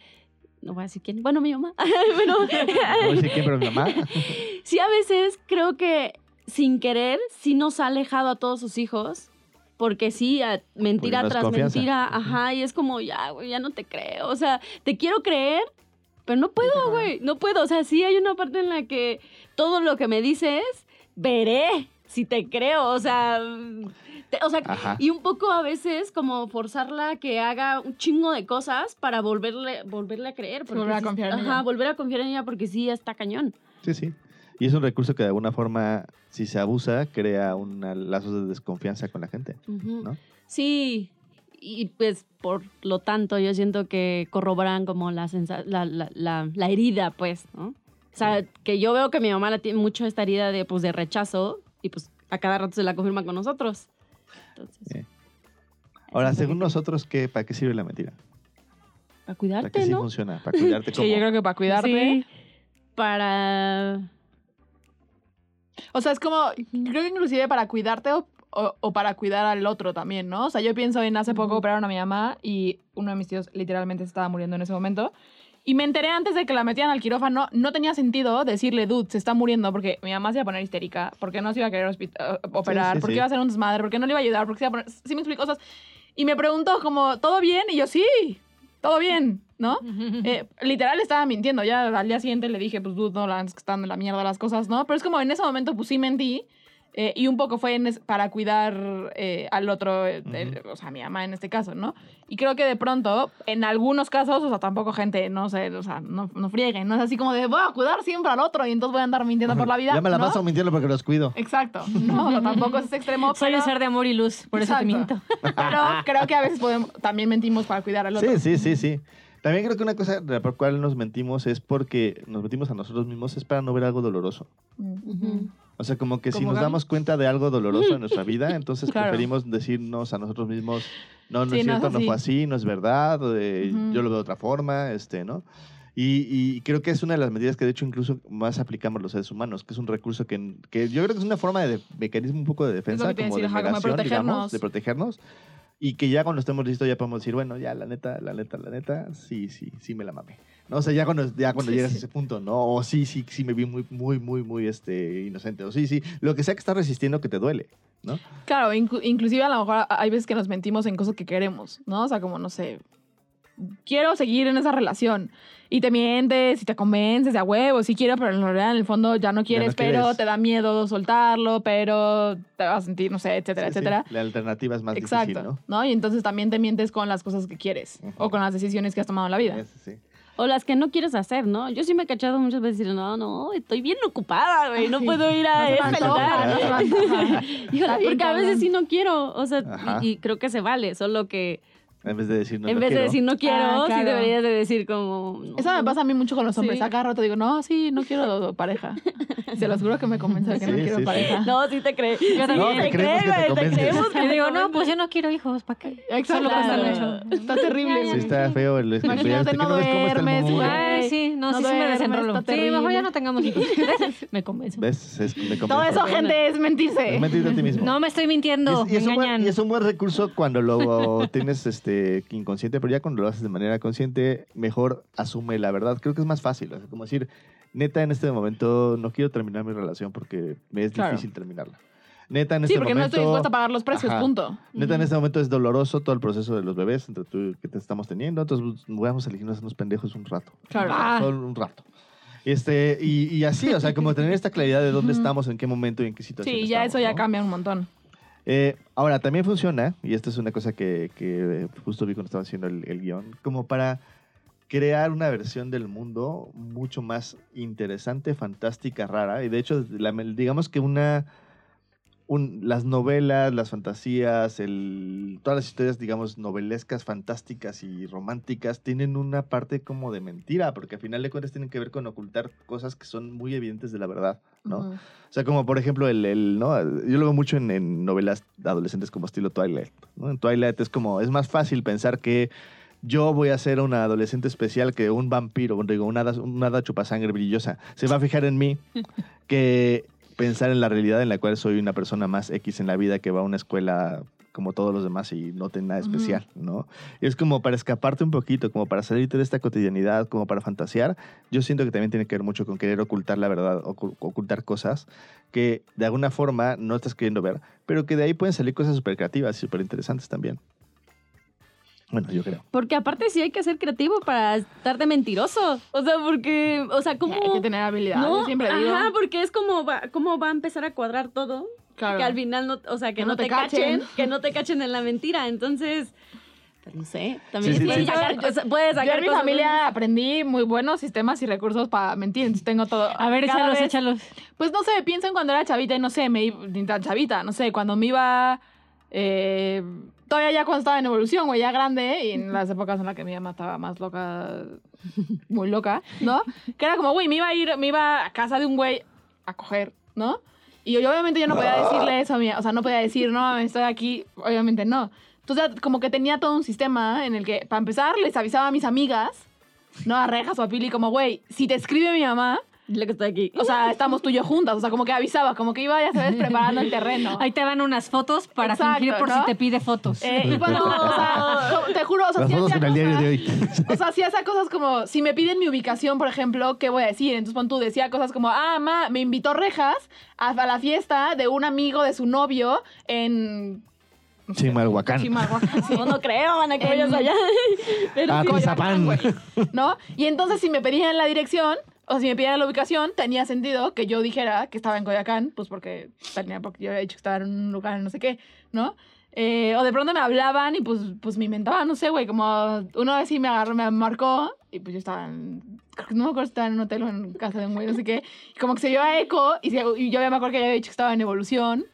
[SPEAKER 4] no voy a decir quién. Bueno, mi mamá. bueno,
[SPEAKER 2] No sé quién, pero mi mamá.
[SPEAKER 4] sí a veces creo que sin querer sí nos ha alejado a todos sus hijos. Porque sí, a- mentira
[SPEAKER 2] no
[SPEAKER 4] tras
[SPEAKER 2] confianza.
[SPEAKER 4] mentira, ajá, y es como, ya, güey, ya no te creo. O sea, te quiero creer, pero no puedo, güey, no puedo. O sea, sí hay una parte en la que todo lo que me dices, veré si te creo. O sea, o sea,
[SPEAKER 2] Ajá.
[SPEAKER 4] y un poco a veces como forzarla a que haga un chingo de cosas para volverle, volverle a creer.
[SPEAKER 5] volver a confiar en
[SPEAKER 4] Ajá,
[SPEAKER 5] ella.
[SPEAKER 4] volver a confiar en ella porque sí está cañón.
[SPEAKER 2] Sí, sí. Y es un recurso que de alguna forma, si se abusa, crea un lazos de desconfianza con la gente.
[SPEAKER 4] Sí, y pues por lo tanto yo siento que corroboran como la, la, la, la herida, pues, ¿no? O sea, que yo veo que mi mamá la tiene mucho esta herida de, pues, de rechazo y pues a cada rato se la confirma con nosotros. Entonces,
[SPEAKER 2] Sí. Ahora, según nosotros, ¿qué, ¿para qué sirve la mentira?
[SPEAKER 4] para
[SPEAKER 2] ¿Para
[SPEAKER 4] cuidarte,
[SPEAKER 2] qué sí funciona? ¿Para cuidarte
[SPEAKER 5] Sí,
[SPEAKER 2] como?
[SPEAKER 5] yo creo que para cuidarte.
[SPEAKER 4] Sí, para...
[SPEAKER 5] O sea, es como, creo que inclusive para cuidarte o, o- o para cuidar al otro también, ¿no? O sea, yo pienso en hace poco operaron a mi mamá y uno de mis tíos literalmente se estaba muriendo en ese momento. Y me enteré antes de que la metían al quirófano, no tenía sentido decirle, dude, se está muriendo, porque mi mamá se iba a poner histérica, porque no se iba a querer uh, operar,
[SPEAKER 2] sí,
[SPEAKER 5] porque
[SPEAKER 2] sí.
[SPEAKER 5] iba a hacer un desmadre, porque no le iba a ayudar, porque se iba a poner... Sí me explico cosas. Y me preguntó como, ¿todo bien? Y yo, sí, todo bien, ¿no? Eh, literal estaba mintiendo. Ya al día siguiente le dije, pues, dude, no, la que están de la mierda las cosas, ¿no? Pero es como en ese momento, pues sí mentí. Eh, y un poco fue en es- para cuidar eh, al otro, eh, el- o sea, a mi mamá en este caso, ¿no? Y creo que de pronto, en algunos casos, o sea, tampoco gente, no sé, o sea, no, no frieguen, no es así como de voy a cuidar siempre al otro y entonces voy a andar mintiendo por la vida.
[SPEAKER 2] Ya me la
[SPEAKER 5] ¿no?
[SPEAKER 2] paso mintiendo porque los cuido.
[SPEAKER 5] Exacto, no, o sea, tampoco es ese extremo. Pero,
[SPEAKER 3] un ser de amor y luz, por eso te
[SPEAKER 5] Exacto.
[SPEAKER 3] miento.
[SPEAKER 5] pero creo que a veces podemos, también mentimos para cuidar al otro.
[SPEAKER 2] Sí, sí, sí, sí. También creo que una cosa de la por cual nos mentimos es porque nos mentimos a nosotros mismos es para no ver algo doloroso.
[SPEAKER 4] Ujú.
[SPEAKER 2] O sea, como que si
[SPEAKER 5] ¿Como
[SPEAKER 2] nos
[SPEAKER 5] Gaby?
[SPEAKER 2] damos cuenta de algo doloroso en nuestra vida, entonces
[SPEAKER 5] Claro.
[SPEAKER 2] preferimos decirnos a nosotros mismos, no, no
[SPEAKER 5] Sí,
[SPEAKER 2] es
[SPEAKER 5] no es
[SPEAKER 2] cierto, no, fue así, no es verdad, eh,
[SPEAKER 5] Ujú.
[SPEAKER 2] yo lo veo de otra forma, este, ¿no? Y, y creo que es una de las medidas que de hecho incluso más aplicamos los seres humanos, que es un recurso que, que yo creo que es una forma de, de mecanismo un poco de defensa, como de
[SPEAKER 5] ajá, como de
[SPEAKER 2] negación, digamos,
[SPEAKER 5] protegernos.
[SPEAKER 2] de protegernos. Y que ya cuando estemos listos ya podemos decir, bueno, ya la neta, la neta, la neta, sí, sí, sí me la mamé. ¿No? O sea, ya cuando, ya cuando
[SPEAKER 5] Sí,
[SPEAKER 2] llegas
[SPEAKER 5] sí.
[SPEAKER 2] a ese punto, ¿no? O sí, sí, sí me vi muy, muy, muy, muy este, inocente. O sí, sí, lo que sea que estás resistiendo que te duele, ¿no?
[SPEAKER 5] Claro, inclu- inclusive a lo mejor hay veces que nos mentimos en cosas que queremos, ¿no? O sea, como, no sé, quiero seguir en esa relación. Y te mientes y te convences de a huevo, sí quiero, pero en realidad en el fondo ya no quieres, pero
[SPEAKER 2] quieres.
[SPEAKER 5] te da miedo soltarlo, pero te vas a sentir, no sé, etcétera,
[SPEAKER 2] Sí, sí,
[SPEAKER 5] etcétera.
[SPEAKER 2] La alternativa es más
[SPEAKER 5] Exacto,
[SPEAKER 2] difícil, ¿no?
[SPEAKER 5] Y entonces también te mientes con las cosas que quieres o con las decisiones que has tomado en la vida.
[SPEAKER 2] Ese sí.
[SPEAKER 4] O las que no quieres hacer, ¿no? Yo sí me he cachado muchas veces decir, no, no, estoy bien ocupada, güey, no
[SPEAKER 5] Sí.
[SPEAKER 4] puedo ir a
[SPEAKER 5] No se me antoja,
[SPEAKER 4] lugar".
[SPEAKER 5] no se me antoja.
[SPEAKER 4] Híjole,
[SPEAKER 5] Está bien,
[SPEAKER 4] porque a veces sí no quiero, o sea, y creo que se vale, solo que
[SPEAKER 2] En vez de decir no
[SPEAKER 4] en
[SPEAKER 2] lo
[SPEAKER 4] vez de
[SPEAKER 2] quiero.
[SPEAKER 4] decir no quiero,
[SPEAKER 5] Ah,
[SPEAKER 4] sí
[SPEAKER 5] claro.
[SPEAKER 4] deberías de decir como... no,
[SPEAKER 5] Eso me pasa a mí mucho con los hombres.
[SPEAKER 4] Sí.
[SPEAKER 5] A cada rato digo, no, sí, no quiero pareja. Se los juro que me convence de que no
[SPEAKER 2] Sí,
[SPEAKER 5] quiero
[SPEAKER 2] sí, sí.
[SPEAKER 5] pareja.
[SPEAKER 4] No, sí te crees.
[SPEAKER 3] Yo también.
[SPEAKER 2] No, te creemos que te
[SPEAKER 4] güey,
[SPEAKER 2] convences.
[SPEAKER 4] creemos que
[SPEAKER 3] Y
[SPEAKER 4] te
[SPEAKER 3] digo, no, pues yo no quiero hijos, ¿para qué?
[SPEAKER 5] Exacto.
[SPEAKER 4] Claro.
[SPEAKER 3] mucho.
[SPEAKER 5] Está terrible.
[SPEAKER 2] Sí, está feo el
[SPEAKER 5] Imagínate, no
[SPEAKER 2] no
[SPEAKER 5] duermes, güey.
[SPEAKER 3] Ay, sí, no,
[SPEAKER 5] No
[SPEAKER 3] sí, sí me desenrolo. Sí, mejor ya no tengamos hijos. me convenzo.
[SPEAKER 2] ¿Ves? Es, me
[SPEAKER 5] Todo
[SPEAKER 2] convence.
[SPEAKER 5] eso, gente, es mentirse.
[SPEAKER 2] Es mentirte a ti mismo.
[SPEAKER 3] No me estoy mintiendo,
[SPEAKER 2] es, y
[SPEAKER 3] me
[SPEAKER 2] es un buen,
[SPEAKER 3] engañan.
[SPEAKER 2] y es un buen recurso cuando lo tienes este, inconsciente, pero ya cuando lo haces de manera consciente, mejor asume la verdad. Creo que es más fácil. o sea, como decir, neta, en este momento no quiero terminar mi relación porque me es
[SPEAKER 5] Claro.
[SPEAKER 2] difícil terminarla. Neta, en
[SPEAKER 5] Sí,
[SPEAKER 2] este
[SPEAKER 5] porque no
[SPEAKER 2] momento.
[SPEAKER 5] estoy dispuesta a pagar los precios,
[SPEAKER 2] Ajá.
[SPEAKER 5] punto.
[SPEAKER 2] Neta, en este momento es doloroso todo el proceso de los bebés entre tú y que te estamos teniendo. Entonces, pues, vamos a elegirnos unos pendejos un rato.
[SPEAKER 5] Claro.
[SPEAKER 3] Ah.
[SPEAKER 2] Solo un rato. Este, y, y así, o sea, como tener esta claridad de dónde
[SPEAKER 5] Ujú.
[SPEAKER 2] estamos, en qué momento y en qué situación.
[SPEAKER 5] Sí, ya
[SPEAKER 2] estamos,
[SPEAKER 5] eso ya
[SPEAKER 2] ¿no?
[SPEAKER 5] cambia un montón.
[SPEAKER 2] Eh, ahora, también funciona, y esta es una cosa que, eh, justo vi cuando estaba haciendo el, guion, como para crear una versión del mundo mucho más interesante, fantástica, rara. Y de hecho, digamos que una... un- las novelas, las fantasías, el, todas las historias, digamos, novelescas, fantásticas y románticas, tienen una parte como de mentira, porque al final de cuentas tienen que ver con ocultar cosas que son muy evidentes de la verdad, ¿no? O sea, como por ejemplo, el, el, ¿no? yo lo veo mucho en, en novelas adolescentes como estilo Twilight. ¿no? En Twilight es como, es más fácil pensar que yo voy a ser una adolescente especial que un vampiro, digo, una hada, una hada chupasangre brillosa, se va a fijar en mí que pensar en la realidad en la cual soy una persona más X en la vida que va a una escuela como todos los demás y no tiene nada especial, ¿no? Y es como para escaparte un poquito, como para salirte de esta cotidianidad, como para fantasear. Yo siento que también tiene que ver mucho con querer ocultar la verdad, ocu- ocultar cosas que de alguna forma no estás queriendo ver, pero que de ahí pueden salir cosas súper creativas y súper interesantes también. Bueno, yo creo.
[SPEAKER 4] Porque aparte sí hay que ser creativo para estar de mentiroso. O sea, porque, o sea, ¿cómo...?
[SPEAKER 5] Hay que tener habilidad.
[SPEAKER 4] no,
[SPEAKER 5] yo siempre digo.
[SPEAKER 4] ajá, porque es como va, cómo va a empezar a cuadrar todo.
[SPEAKER 5] claro.
[SPEAKER 4] Que al final no, o sea, que,
[SPEAKER 5] Que
[SPEAKER 4] no,
[SPEAKER 5] no
[SPEAKER 4] te
[SPEAKER 5] te
[SPEAKER 4] cachen,
[SPEAKER 5] cachen.
[SPEAKER 4] que no te cachen en la mentira. Entonces, pues no sé, también
[SPEAKER 2] Sí, sí,
[SPEAKER 4] puedes
[SPEAKER 2] sí.
[SPEAKER 4] sacar,
[SPEAKER 5] Yo-
[SPEAKER 4] sacar
[SPEAKER 5] en mi familia aprendí muy buenos sistemas y recursos para mentir, entonces tengo todo.
[SPEAKER 3] A ver,
[SPEAKER 5] Cada
[SPEAKER 3] échalos,
[SPEAKER 5] vez-
[SPEAKER 3] échalos.
[SPEAKER 5] Pues no sé, pienso en cuando era chavita y no sé, me iba, ni tan chavita, no sé, cuando me iba, eh, todavía ya cuando estaba en evolución, güey, ya grande, y en las épocas en las que mi mamá estaba más loca, muy loca, ¿no? Que era como, güey, me iba a ir, me iba a casa de un güey a coger, ¿no? Y yo, obviamente yo no podía decirle eso a mi, o sea, no podía decir, no, estoy aquí, obviamente no. Entonces, como que tenía todo un sistema en el que, para empezar, les avisaba a mis amigas, no a Rejas o a Pili, como, güey, si te escribe mi mamá,
[SPEAKER 4] Dile que estoy aquí.
[SPEAKER 5] o sea, estamos tú y yo juntas. O sea, como que avisaba, como que iba, ya sabes, preparando el terreno.
[SPEAKER 3] Ahí te van unas fotos para
[SPEAKER 5] Exacto,
[SPEAKER 3] fingir por
[SPEAKER 5] ¿no?
[SPEAKER 3] si te pide fotos.
[SPEAKER 5] Eh, y cuando, o sea, te juro, o sea,
[SPEAKER 2] Las
[SPEAKER 5] sí
[SPEAKER 2] fotos en el diario
[SPEAKER 5] cosas-
[SPEAKER 2] de hoy.
[SPEAKER 5] O sea, sí hacía cosas como, si me piden mi ubicación, por ejemplo, ¿qué voy a decir? Entonces, pon tú, decía cosas como, ah, ma, me invitó Rejas a, a la fiesta de un amigo de su novio en...
[SPEAKER 2] Chimalhuacán.
[SPEAKER 5] Chimalhuacán.
[SPEAKER 4] No, no creo, van a que vayas allá. Pero
[SPEAKER 2] Ah,
[SPEAKER 4] sí.
[SPEAKER 2] Tizapán.
[SPEAKER 5] güey, ¿No? Y entonces, si me pedían la dirección, o si me pedían la ubicación, tenía sentido que yo dijera que estaba en Coyacán, pues porque tenía, porque yo había dicho que estaba en un lugar no sé qué, ¿no? Eh, o de pronto me hablaban y pues, pues me inventaban, no sé, güey, como una vez sí me agarró, me marcó y pues yo estaba en, creo que no me acuerdo si estaba en un hotel o en casa de un güey, no sé qué, y como que se dio a eco y, se- y yo ya me acuerdo que ya había dicho que estaba en evolución.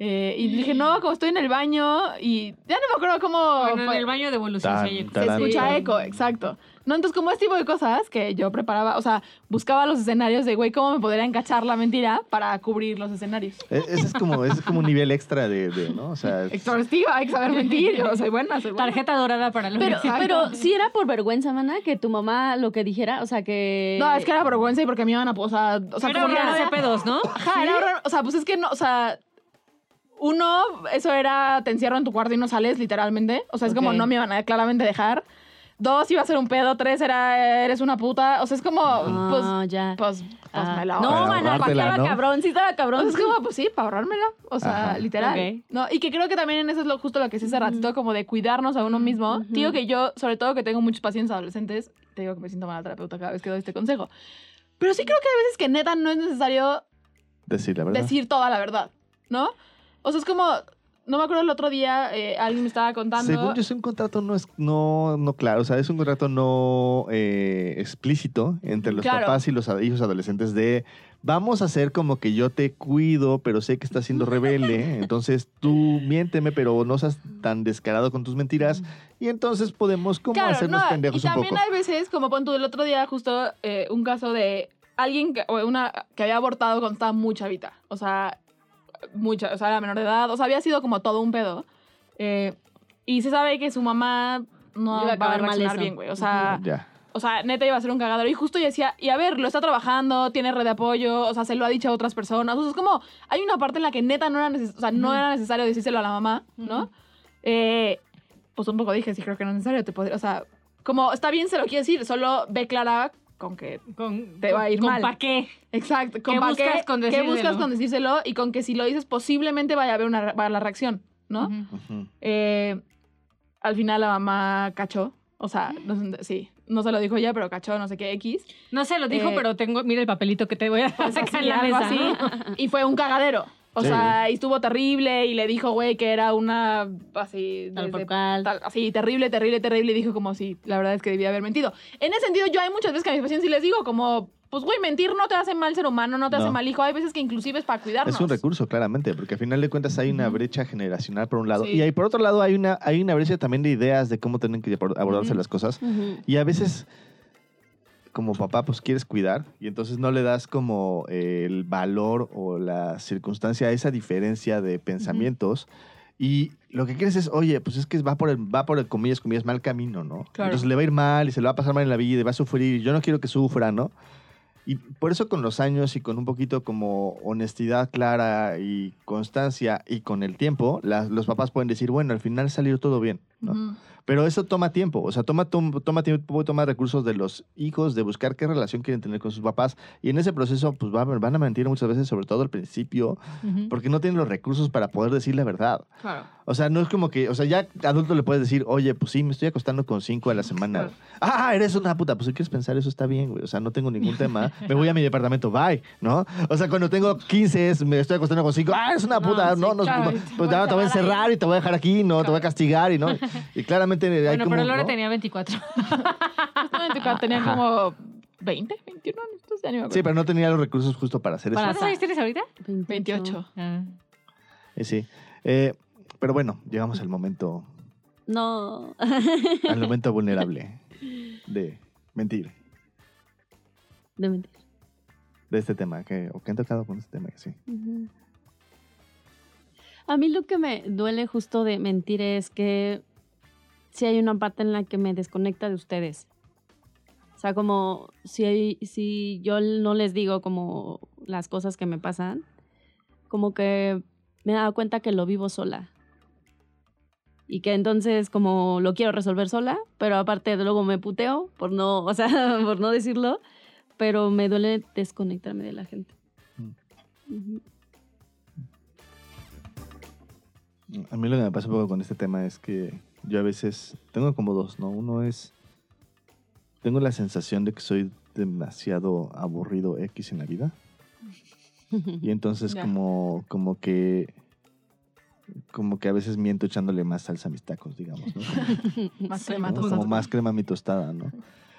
[SPEAKER 5] eh, y dije, no, como estoy en el baño y ya no me acuerdo cómo...
[SPEAKER 3] Bueno, en el baño de evolución
[SPEAKER 2] Tan,
[SPEAKER 3] se
[SPEAKER 2] tan.
[SPEAKER 5] Se escucha
[SPEAKER 2] Tarán.
[SPEAKER 5] eco, exacto. No, entonces como este tipo de cosas que yo preparaba, o sea, buscaba los escenarios de, güey, ¿cómo me podría encachar la mentira para cubrir los escenarios?
[SPEAKER 2] E- Ese es como, ese es como un nivel extra de, de, ¿no? O sea, es-
[SPEAKER 5] Extrovertida, hay que saber mentir, yo soy buena, soy buena.
[SPEAKER 3] Tarjeta dorada para los
[SPEAKER 4] Pero,
[SPEAKER 5] Exacto.
[SPEAKER 4] pero sí era por vergüenza, mana, que tu mamá lo que dijera, o sea, que...
[SPEAKER 5] No, es que era vergüenza y porque me iban a, o sea, o sea,
[SPEAKER 3] Era
[SPEAKER 5] como no había-
[SPEAKER 3] pedos, ¿no?
[SPEAKER 5] Ajá, era horror- o sea, pues es que no, o sea, uno, eso era, te encierro en tu cuarto y no sales, literalmente. O sea, es como
[SPEAKER 3] Ok.
[SPEAKER 5] no me iban a claramente dejar. Dos, iba a ser un pedo. Tres, era, eres una puta. O sea, es como, pues,
[SPEAKER 4] Ah, ya.
[SPEAKER 5] pues, pues
[SPEAKER 4] Ah.
[SPEAKER 5] me la
[SPEAKER 4] No, mana, estaba
[SPEAKER 2] ¿no?
[SPEAKER 4] cabrón, sí estaba
[SPEAKER 5] O
[SPEAKER 4] cabrón.
[SPEAKER 5] sea, es como, pues sí, para ahorrármela. O sea,
[SPEAKER 2] Ajá.
[SPEAKER 5] literal.
[SPEAKER 4] Ok.
[SPEAKER 5] ¿no? Y que creo que también en eso es lo, justo lo que hice hace ratito, como de cuidarnos a uno mismo. Digo que yo, sobre todo que tengo muchos pacientes adolescentes, te digo que me siento mala terapeuta cada vez que doy este consejo. Pero sí creo que hay veces que neta no es necesario
[SPEAKER 2] decir la verdad.
[SPEAKER 5] decir toda la verdad, ¿no? O sea, es como, no me acuerdo el otro día, eh, alguien me estaba contando.
[SPEAKER 2] Según yo, es un contrato no, es, no, no claro, o sea, es un contrato no eh, explícito entre los
[SPEAKER 5] Claro.
[SPEAKER 2] papás y los hijos adolescentes de vamos a hacer como que yo te cuido, pero sé que estás siendo rebelde, entonces tú miénteme, pero no seas tan descarado con tus mentiras y entonces podemos como
[SPEAKER 5] Claro,
[SPEAKER 2] hacernos
[SPEAKER 5] no,
[SPEAKER 2] pendejos
[SPEAKER 5] y
[SPEAKER 2] un
[SPEAKER 5] también hay veces, como pon tú el otro día, justo eh, un caso de alguien que, o una, que había abortado cuando estaba muy chavita. O sea, mucha, o sea, era menor de edad. O sea, había sido como todo un pedo. Eh, y se sabe que su mamá no
[SPEAKER 4] Iba a
[SPEAKER 5] va a
[SPEAKER 4] acabar mal
[SPEAKER 5] bien, güey. O sea, o sea, neta iba a ser un cagadero. Y justo yo decía, y a ver, lo está trabajando, tiene red de apoyo, o sea, se lo ha dicho a otras personas. O sea, es como, hay una parte en la que neta no era, neces- o sea, no era necesario decírselo a la mamá, ¿no? Eh, pues un poco dije, sí, creo que no es necesario. Te podría, o sea, como está bien, se lo quiere decir, solo ve clara con que.
[SPEAKER 3] Con,
[SPEAKER 5] Te va a ir
[SPEAKER 3] con
[SPEAKER 5] mal.
[SPEAKER 3] pa' qué.
[SPEAKER 5] Exacto, con
[SPEAKER 3] ¿Qué
[SPEAKER 5] pa'
[SPEAKER 3] buscas con
[SPEAKER 5] qué
[SPEAKER 3] decírselo?
[SPEAKER 5] buscas con decírselo y con que si lo dices, posiblemente vaya a haber una re- va a haber la reacción, ¿no? Eh, al final la mamá cachó. O sea, no sé, sí, no se lo dijo ella, pero cachó no sé qué X.
[SPEAKER 3] No se lo dijo,
[SPEAKER 5] Eh,
[SPEAKER 3] pero tengo, mira el papelito que te voy a
[SPEAKER 5] Pues
[SPEAKER 3] sacar
[SPEAKER 5] así,
[SPEAKER 3] en la
[SPEAKER 5] algo
[SPEAKER 3] mesa.
[SPEAKER 5] así.
[SPEAKER 3] ¿no?
[SPEAKER 5] Y fue un cagadero. O
[SPEAKER 2] Sí.
[SPEAKER 5] sea, y estuvo terrible y le dijo, güey, que era una así,
[SPEAKER 4] Tal
[SPEAKER 5] desde-
[SPEAKER 4] por cual.
[SPEAKER 5] tal- así terrible, terrible, terrible. Y dijo como, sí, la verdad es que debía haber mentido. En ese sentido, yo hay muchas veces que a mis pacientes sí les digo como, pues, güey, mentir no te hace mal ser humano, no te hace mal hijo. Hay veces que inclusive es para cuidarnos.
[SPEAKER 2] Es un recurso, claramente, porque al final de cuentas hay una brecha generacional por un lado.
[SPEAKER 5] Sí.
[SPEAKER 2] Y hay, por otro lado hay una, hay una brecha también de ideas de cómo tienen que abor- abordarse las cosas. Y a veces, como papá, pues quieres cuidar y entonces no le das como eh, el valor o la circunstancia a esa diferencia de pensamientos. Y lo que quieres es, oye, pues es que va por el, va por el comillas, comillas, mal camino, ¿no?
[SPEAKER 5] Claro.
[SPEAKER 2] Entonces le va a ir mal y se le va a pasar mal en la vida y va a sufrir. y Yo no quiero que sufra, ¿no? y por eso con los años y con un poquito como honestidad clara y constancia y con el tiempo, las- los papás pueden decir, bueno, al final salió todo bien, ¿no?
[SPEAKER 5] Ujú.
[SPEAKER 2] Pero eso toma tiempo, o sea, toma, tom- toma tiempo, toma recursos de los hijos, de buscar qué relación quieren tener con sus papás. Y en ese proceso, pues va- van a mentir muchas veces, sobre todo al principio,
[SPEAKER 3] Ujú.
[SPEAKER 2] porque no tienen los recursos para poder decir la verdad.
[SPEAKER 5] Claro.
[SPEAKER 2] O sea, no es como que, o sea, ya adulto le puedes decir, oye, pues sí, me estoy acostando con cinco a la semana. güey". Ah, eres una puta. Pues si quieres pensar, eso está bien, güey. O sea, no tengo ningún tema. Me voy a mi departamento, bye, ¿no? O sea, cuando tengo 15, es, me estoy acostando con cinco. Ah, eres una
[SPEAKER 4] No,
[SPEAKER 2] puta.
[SPEAKER 4] sí,
[SPEAKER 2] No, no,
[SPEAKER 5] claro,
[SPEAKER 2] no,
[SPEAKER 5] te
[SPEAKER 2] pues
[SPEAKER 5] a
[SPEAKER 2] ya te voy a
[SPEAKER 5] encerrar ahí.
[SPEAKER 2] y te voy a dejar aquí, no, te voy a castigar y no. Y claramente hay
[SPEAKER 3] Bueno,
[SPEAKER 2] como,
[SPEAKER 3] pero Lore
[SPEAKER 2] ¿no?
[SPEAKER 3] tenía 24.
[SPEAKER 5] Justamente cuando tenía
[SPEAKER 2] Ajá.
[SPEAKER 5] como 20, 21 años, entonces ya.
[SPEAKER 2] Sí, pero no tenía los recursos justo para hacer
[SPEAKER 4] Para-
[SPEAKER 2] eso.
[SPEAKER 3] ¿Cuántos años tienes ahorita?
[SPEAKER 5] 28.
[SPEAKER 3] Ah.
[SPEAKER 2] Eh, sí. Eh, pero bueno, llegamos al momento,
[SPEAKER 4] No.
[SPEAKER 2] al momento vulnerable de mentir,
[SPEAKER 4] De mentir.
[SPEAKER 2] de este tema, que, o que han tocado con este tema, que sí.
[SPEAKER 4] Ujú. A mí lo que me duele justo de mentir es que si hay una parte en la que me desconecta de ustedes. O sea, como si, hay- si yo no les digo como las cosas que me pasan, como que me he dado cuenta que lo vivo sola. Y que entonces como lo quiero resolver sola, pero aparte luego me puteo por no, o sea, por no decirlo, pero me duele desconectarme de la gente. Ujú.
[SPEAKER 2] A mí lo que me pasa un poco con este tema es que yo a veces tengo como dos, ¿no? Uno es, tengo la sensación de que soy demasiado aburrido X en la vida. Y entonces como, como que, como que a veces miento echándole más salsa a mis tacos, digamos, ¿no? Como-
[SPEAKER 5] Más crema
[SPEAKER 2] ¿no?
[SPEAKER 5] tostada.
[SPEAKER 2] Como más crema a mi tostada, ¿no?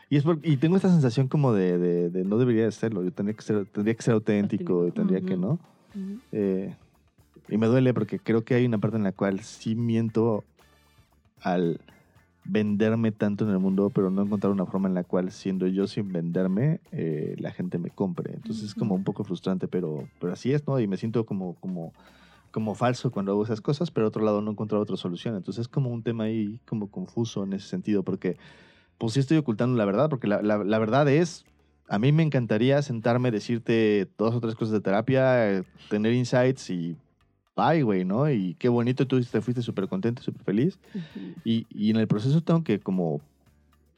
[SPEAKER 2] Y, es por- y tengo esta sensación como de, de- de no debería de serlo. Yo tendría que ser, tendría que ser auténtico y tendría que. ¿no? Eh, y me duele porque creo que hay una parte en la cual sí miento al venderme tanto en el mundo, pero no encontrar una forma en la cual, siendo yo sin venderme, eh, la gente me compre. Entonces es como un poco frustrante, pero, pero así es, ¿no? Y me siento como, como, como falso cuando hago esas cosas, pero otro lado no encuentro otra solución. Entonces es como un tema ahí como confuso en ese sentido, porque pues sí estoy ocultando la verdad, porque la, la- la verdad es, a mí me encantaría sentarme, decirte dos o tres cosas de terapia, eh, tener insights y bye, güey, ¿no? Y qué bonito, tú te fuiste súper contento, súper feliz.
[SPEAKER 4] Ujú.
[SPEAKER 2] Y, y en el proceso tengo que como,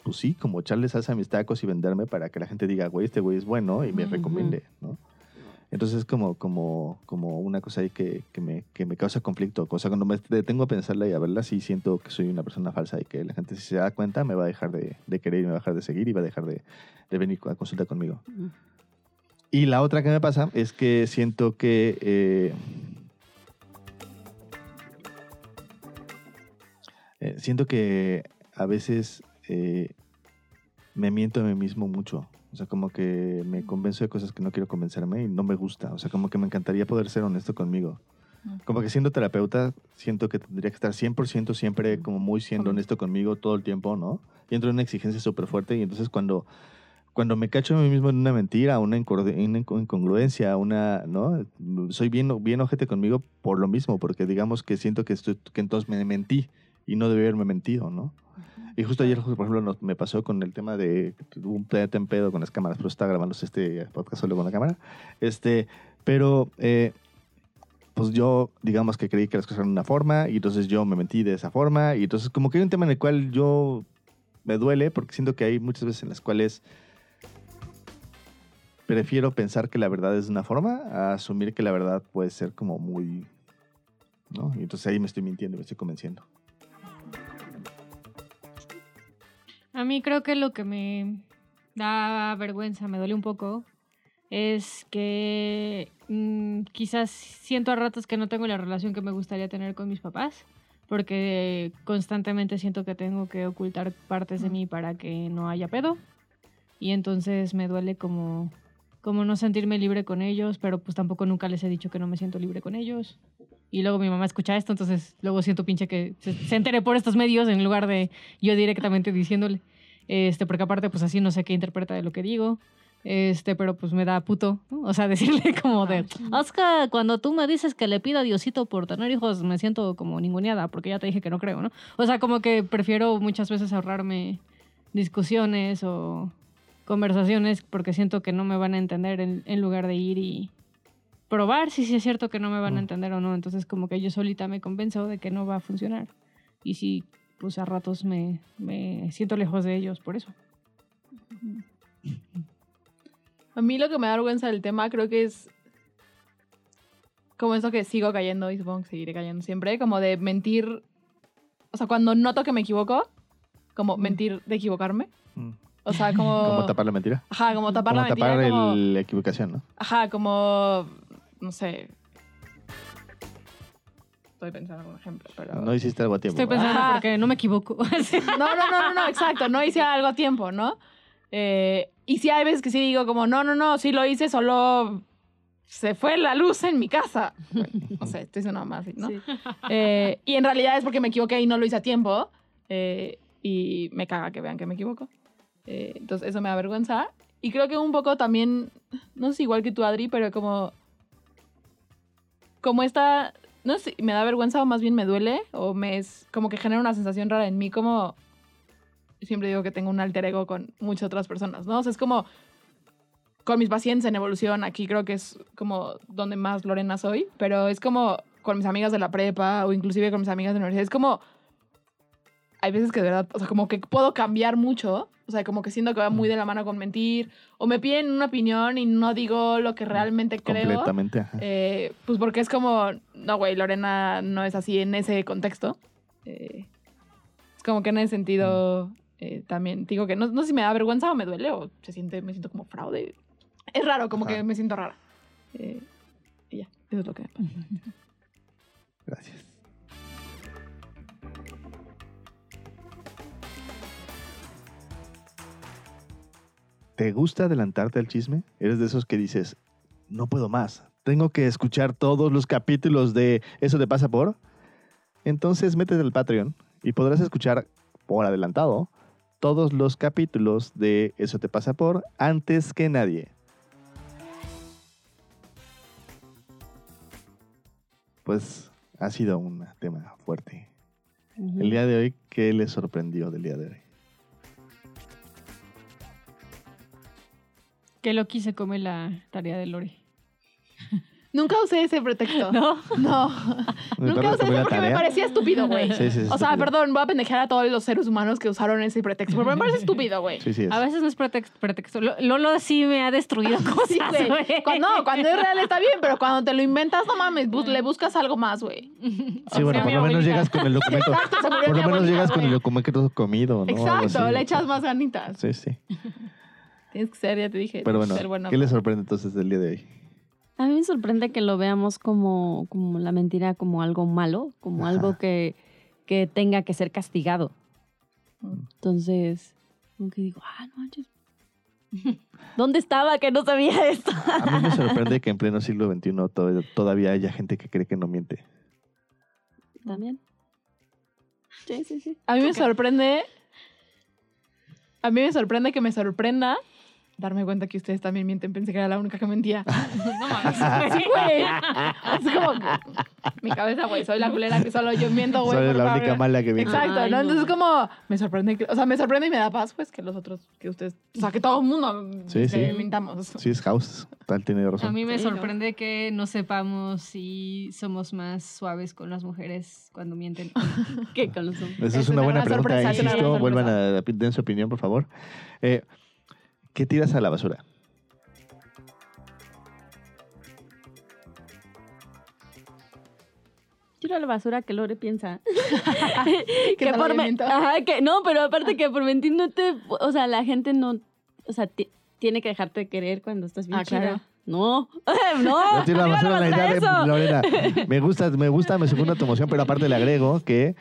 [SPEAKER 2] pues sí, como echarle salsa a mis tacos y venderme para que la gente diga, güey, este güey es bueno y me
[SPEAKER 5] Ujú.
[SPEAKER 2] recomiende, ¿no? Entonces es como, como, como una cosa ahí que, que me, que me causa conflicto. O sea, cuando me detengo a pensarla y a verla, sí siento que soy una persona falsa y que la gente si se da cuenta me va a dejar de, de querer y me va a dejar de seguir y va a dejar de, de venir a consulta conmigo. Y la otra que me pasa es que siento que... eh, eh, siento que a veces eh, me miento a mí mismo mucho. O sea, como que me convenzo de cosas que no quiero convencerme y no me gusta. O sea, como que me encantaría poder ser honesto conmigo. Como que siendo terapeuta, siento que tendría que estar 100% siempre como muy siendo honesto conmigo todo el tiempo, ¿no? Y entro en una exigencia súper fuerte y entonces cuando, cuando me cacho a mí mismo en una mentira, una, incongruencia, una, ¿no? Soy bien, bien ojete conmigo por lo mismo, porque digamos que siento que, estoy, que entonces me mentí y no debí haberme mentido, ¿no? Y justo ayer, por ejemplo, nos- me pasó con el tema de un planeta en pedo con las cámaras, pero estaba grabando este podcast solo con la cámara. Este, pero, eh, pues yo, digamos que creí que las cosas eran de una forma, y entonces yo me mentí de esa forma, y entonces como que hay un tema en el cual yo me duele, porque siento que hay muchas veces en las cuales prefiero pensar que la verdad es de una forma a asumir que la verdad puede ser como muy... ¿no? Y entonces ahí me estoy mintiendo, me estoy convenciendo.
[SPEAKER 3] Mí creo que lo que me da vergüenza, me duele un poco, es que mm, quizás siento a ratos que no tengo la relación que me gustaría tener con mis papás, porque constantemente siento que tengo que ocultar partes de mí para que no haya pedo. Y entonces me duele como, como no sentirme libre con ellos, pero pues tampoco nunca les he dicho que no me siento libre con ellos. Y luego mi mamá escucha esto, entonces luego siento pinche que se, se entere por estos medios en lugar de yo directamente diciéndole. Este, porque aparte, pues así no sé qué interpreta de lo que digo. Este, pero pues me da puto, ¿no? O sea, decirle como de, Oscar, cuando tú me dices que le pido a Diosito por tener hijos, me siento como ninguneada, porque ya te dije que no creo, ¿no? O sea, como que prefiero muchas veces ahorrarme discusiones o, conversaciones porque siento que no me van a entender en, en lugar de ir y probar si sí es cierto que no me van a
[SPEAKER 2] Mm.
[SPEAKER 3] entender o no. Entonces como que yo solita me convenzo de que no va a funcionar. Y sí, pues a ratos me, me siento lejos de ellos por eso.
[SPEAKER 5] A mí lo que me da vergüenza del tema creo que es como eso que sigo cayendo y supongo que seguiré cayendo siempre, como de mentir, o sea, cuando noto que me equivoco, como mentir de equivocarme.
[SPEAKER 2] Mm.
[SPEAKER 5] O sea, como...
[SPEAKER 2] Como tapar la mentira.
[SPEAKER 5] Ajá, como tapar
[SPEAKER 2] Como
[SPEAKER 5] la mentira.
[SPEAKER 2] tapar
[SPEAKER 5] como-
[SPEAKER 2] el- la equivocación, ¿no?
[SPEAKER 5] Ajá, como... No sé. Estoy pensando en un ejemplo, pero...
[SPEAKER 2] No hiciste algo a tiempo.
[SPEAKER 3] Estoy pensando
[SPEAKER 5] Ajá.
[SPEAKER 3] porque no me equivoco.
[SPEAKER 5] No, no, no, no, no, exacto. No hice algo a tiempo, ¿no? Eh, y sí hay veces que sí digo como, no, no, no, sí lo hice, solo se fue la luz en mi casa. Bueno, no sé, estoy diciendo más ¿no?
[SPEAKER 4] Sí.
[SPEAKER 5] Eh, y en realidad es porque me equivoqué y no lo hice a tiempo. eh, y me caga que vean que me equivoco. Eh, entonces eso me da vergüenza. Y creo que un poco también, no sé igual que tú, Adri, pero como... Como esta... No sé, me da vergüenza o más bien me duele. O me es como que genera una sensación rara en mí como... Siempre digo que tengo un alter ego con muchas otras personas, ¿no? O sea, es como... Con mis pacientes en evolución, aquí creo que es como donde más Lorena soy. Pero es como con mis amigas de la prepa o inclusive con mis amigas de la universidad. Es como... Hay veces que de verdad, o sea, como que puedo cambiar mucho. O sea, como que siento que va muy de la mano con mentir. O me piden una opinión y no digo lo que realmente creo.
[SPEAKER 2] Completamente. ajá.
[SPEAKER 5] Eh, pues porque es como, no, güey, Lorena no es así en ese contexto. Eh, es como que en ese sentido eh, también digo que no, no sé si me da vergüenza o me duele o se siente, me siento como fraude. Es raro, como
[SPEAKER 2] Ajá.
[SPEAKER 5] que me siento rara. Eh, y ya, eso es lo que me pasa.
[SPEAKER 2] Gracias. ¿Te gusta adelantarte al chisme? ¿Eres de esos que dices, no puedo más, tengo que escuchar todos los capítulos de Eso te pasa por? Entonces métete al Patreon y podrás escuchar por adelantado todos los capítulos de Eso te pasa por antes que nadie. Pues ha sido un tema fuerte. El día de hoy, ¿qué les sorprendió del día de hoy?
[SPEAKER 3] Que Loki se come la tarea de Lore.
[SPEAKER 5] Nunca usé ese pretexto.
[SPEAKER 3] ¿No?
[SPEAKER 5] No. Nunca usé ese porque me parecía estúpido, güey.
[SPEAKER 2] Sí, sí, sí,
[SPEAKER 5] O sea, perdón, voy a pendejar a todos los seres humanos que usaron ese pretexto. Pero me parece estúpido, güey.
[SPEAKER 2] Sí, sí es.
[SPEAKER 3] A veces no es pretexto. pretexto. Lo- Lolo sí me ha destruido cosas,
[SPEAKER 5] Sí, güey. Cuando, no, cuando es real está bien, pero cuando te lo inventas, no mames, bus- le buscas algo más, güey.
[SPEAKER 2] Sí, bueno, por lo menos llegas con el documento.
[SPEAKER 5] Exacto,
[SPEAKER 2] Por lo menos
[SPEAKER 5] abuelita,
[SPEAKER 2] llegas con el documento comido, ¿no?
[SPEAKER 5] Exacto,
[SPEAKER 2] así.
[SPEAKER 5] le echas más ganitas.
[SPEAKER 2] Sí, sí.
[SPEAKER 5] Tienes que ser, ya te dije.
[SPEAKER 2] Pero bueno,
[SPEAKER 5] ser bueno.
[SPEAKER 2] ¿qué les sorprende entonces del día de hoy?
[SPEAKER 4] A mí me sorprende que lo veamos como, como la mentira, como algo malo, como
[SPEAKER 2] Ajá.
[SPEAKER 4] algo que, que tenga que ser castigado. Entonces, como que digo, ah, no manches. ¿Dónde estaba que no sabía esto?
[SPEAKER 2] A mí me sorprende que en pleno siglo XXI to- todavía haya gente que cree que no miente.
[SPEAKER 4] También. Sí, sí, sí.
[SPEAKER 5] A mí me sorprende. A mí me sorprende que me sorprenda darme cuenta que ustedes también mienten. Pensé que era la única que mentía.
[SPEAKER 3] No mames.
[SPEAKER 5] Sí, güey. Es como que mi cabeza, güey. Soy la culera que solo yo miento, güey.
[SPEAKER 2] Soy
[SPEAKER 5] por
[SPEAKER 2] la
[SPEAKER 5] favor.
[SPEAKER 2] única mala que miente.
[SPEAKER 5] Exacto,
[SPEAKER 4] Ay,
[SPEAKER 5] ¿no?
[SPEAKER 4] no.
[SPEAKER 5] Entonces como me sorprende, que- o sea, me sorprende y me da paz, pues, que los otros, que ustedes, o sea, que todo el mundo
[SPEAKER 2] Sí,
[SPEAKER 5] que
[SPEAKER 2] sí.
[SPEAKER 5] mintamos.
[SPEAKER 2] Sí, es House. Tal tiene
[SPEAKER 3] A
[SPEAKER 2] razón.
[SPEAKER 3] mí me
[SPEAKER 4] Sí, ¿no?
[SPEAKER 3] sorprende que no sepamos si somos más suaves con las mujeres cuando mienten.
[SPEAKER 4] ¿Qué con los hombres?
[SPEAKER 2] Esa es
[SPEAKER 5] Es
[SPEAKER 2] una
[SPEAKER 5] una
[SPEAKER 2] buena pregunta.
[SPEAKER 5] sorpresa,
[SPEAKER 2] Insisto, vuelvan a den su opinión, por favor. Eh, ¿Qué tiras a la basura?
[SPEAKER 4] Tiro a la basura que Lore piensa.
[SPEAKER 5] Que
[SPEAKER 4] por me-
[SPEAKER 5] miento.
[SPEAKER 4] Ajá, que no, pero aparte que por mentir no te, o sea, la gente no, o sea, ti- tiene que dejarte de querer cuando estás bien
[SPEAKER 5] Ah, claro.
[SPEAKER 4] chida. No, no.
[SPEAKER 2] Yo tiro a la basura la idea de. Lorena. Me gusta, me gusta, me segunda tu emoción, pero aparte le agrego que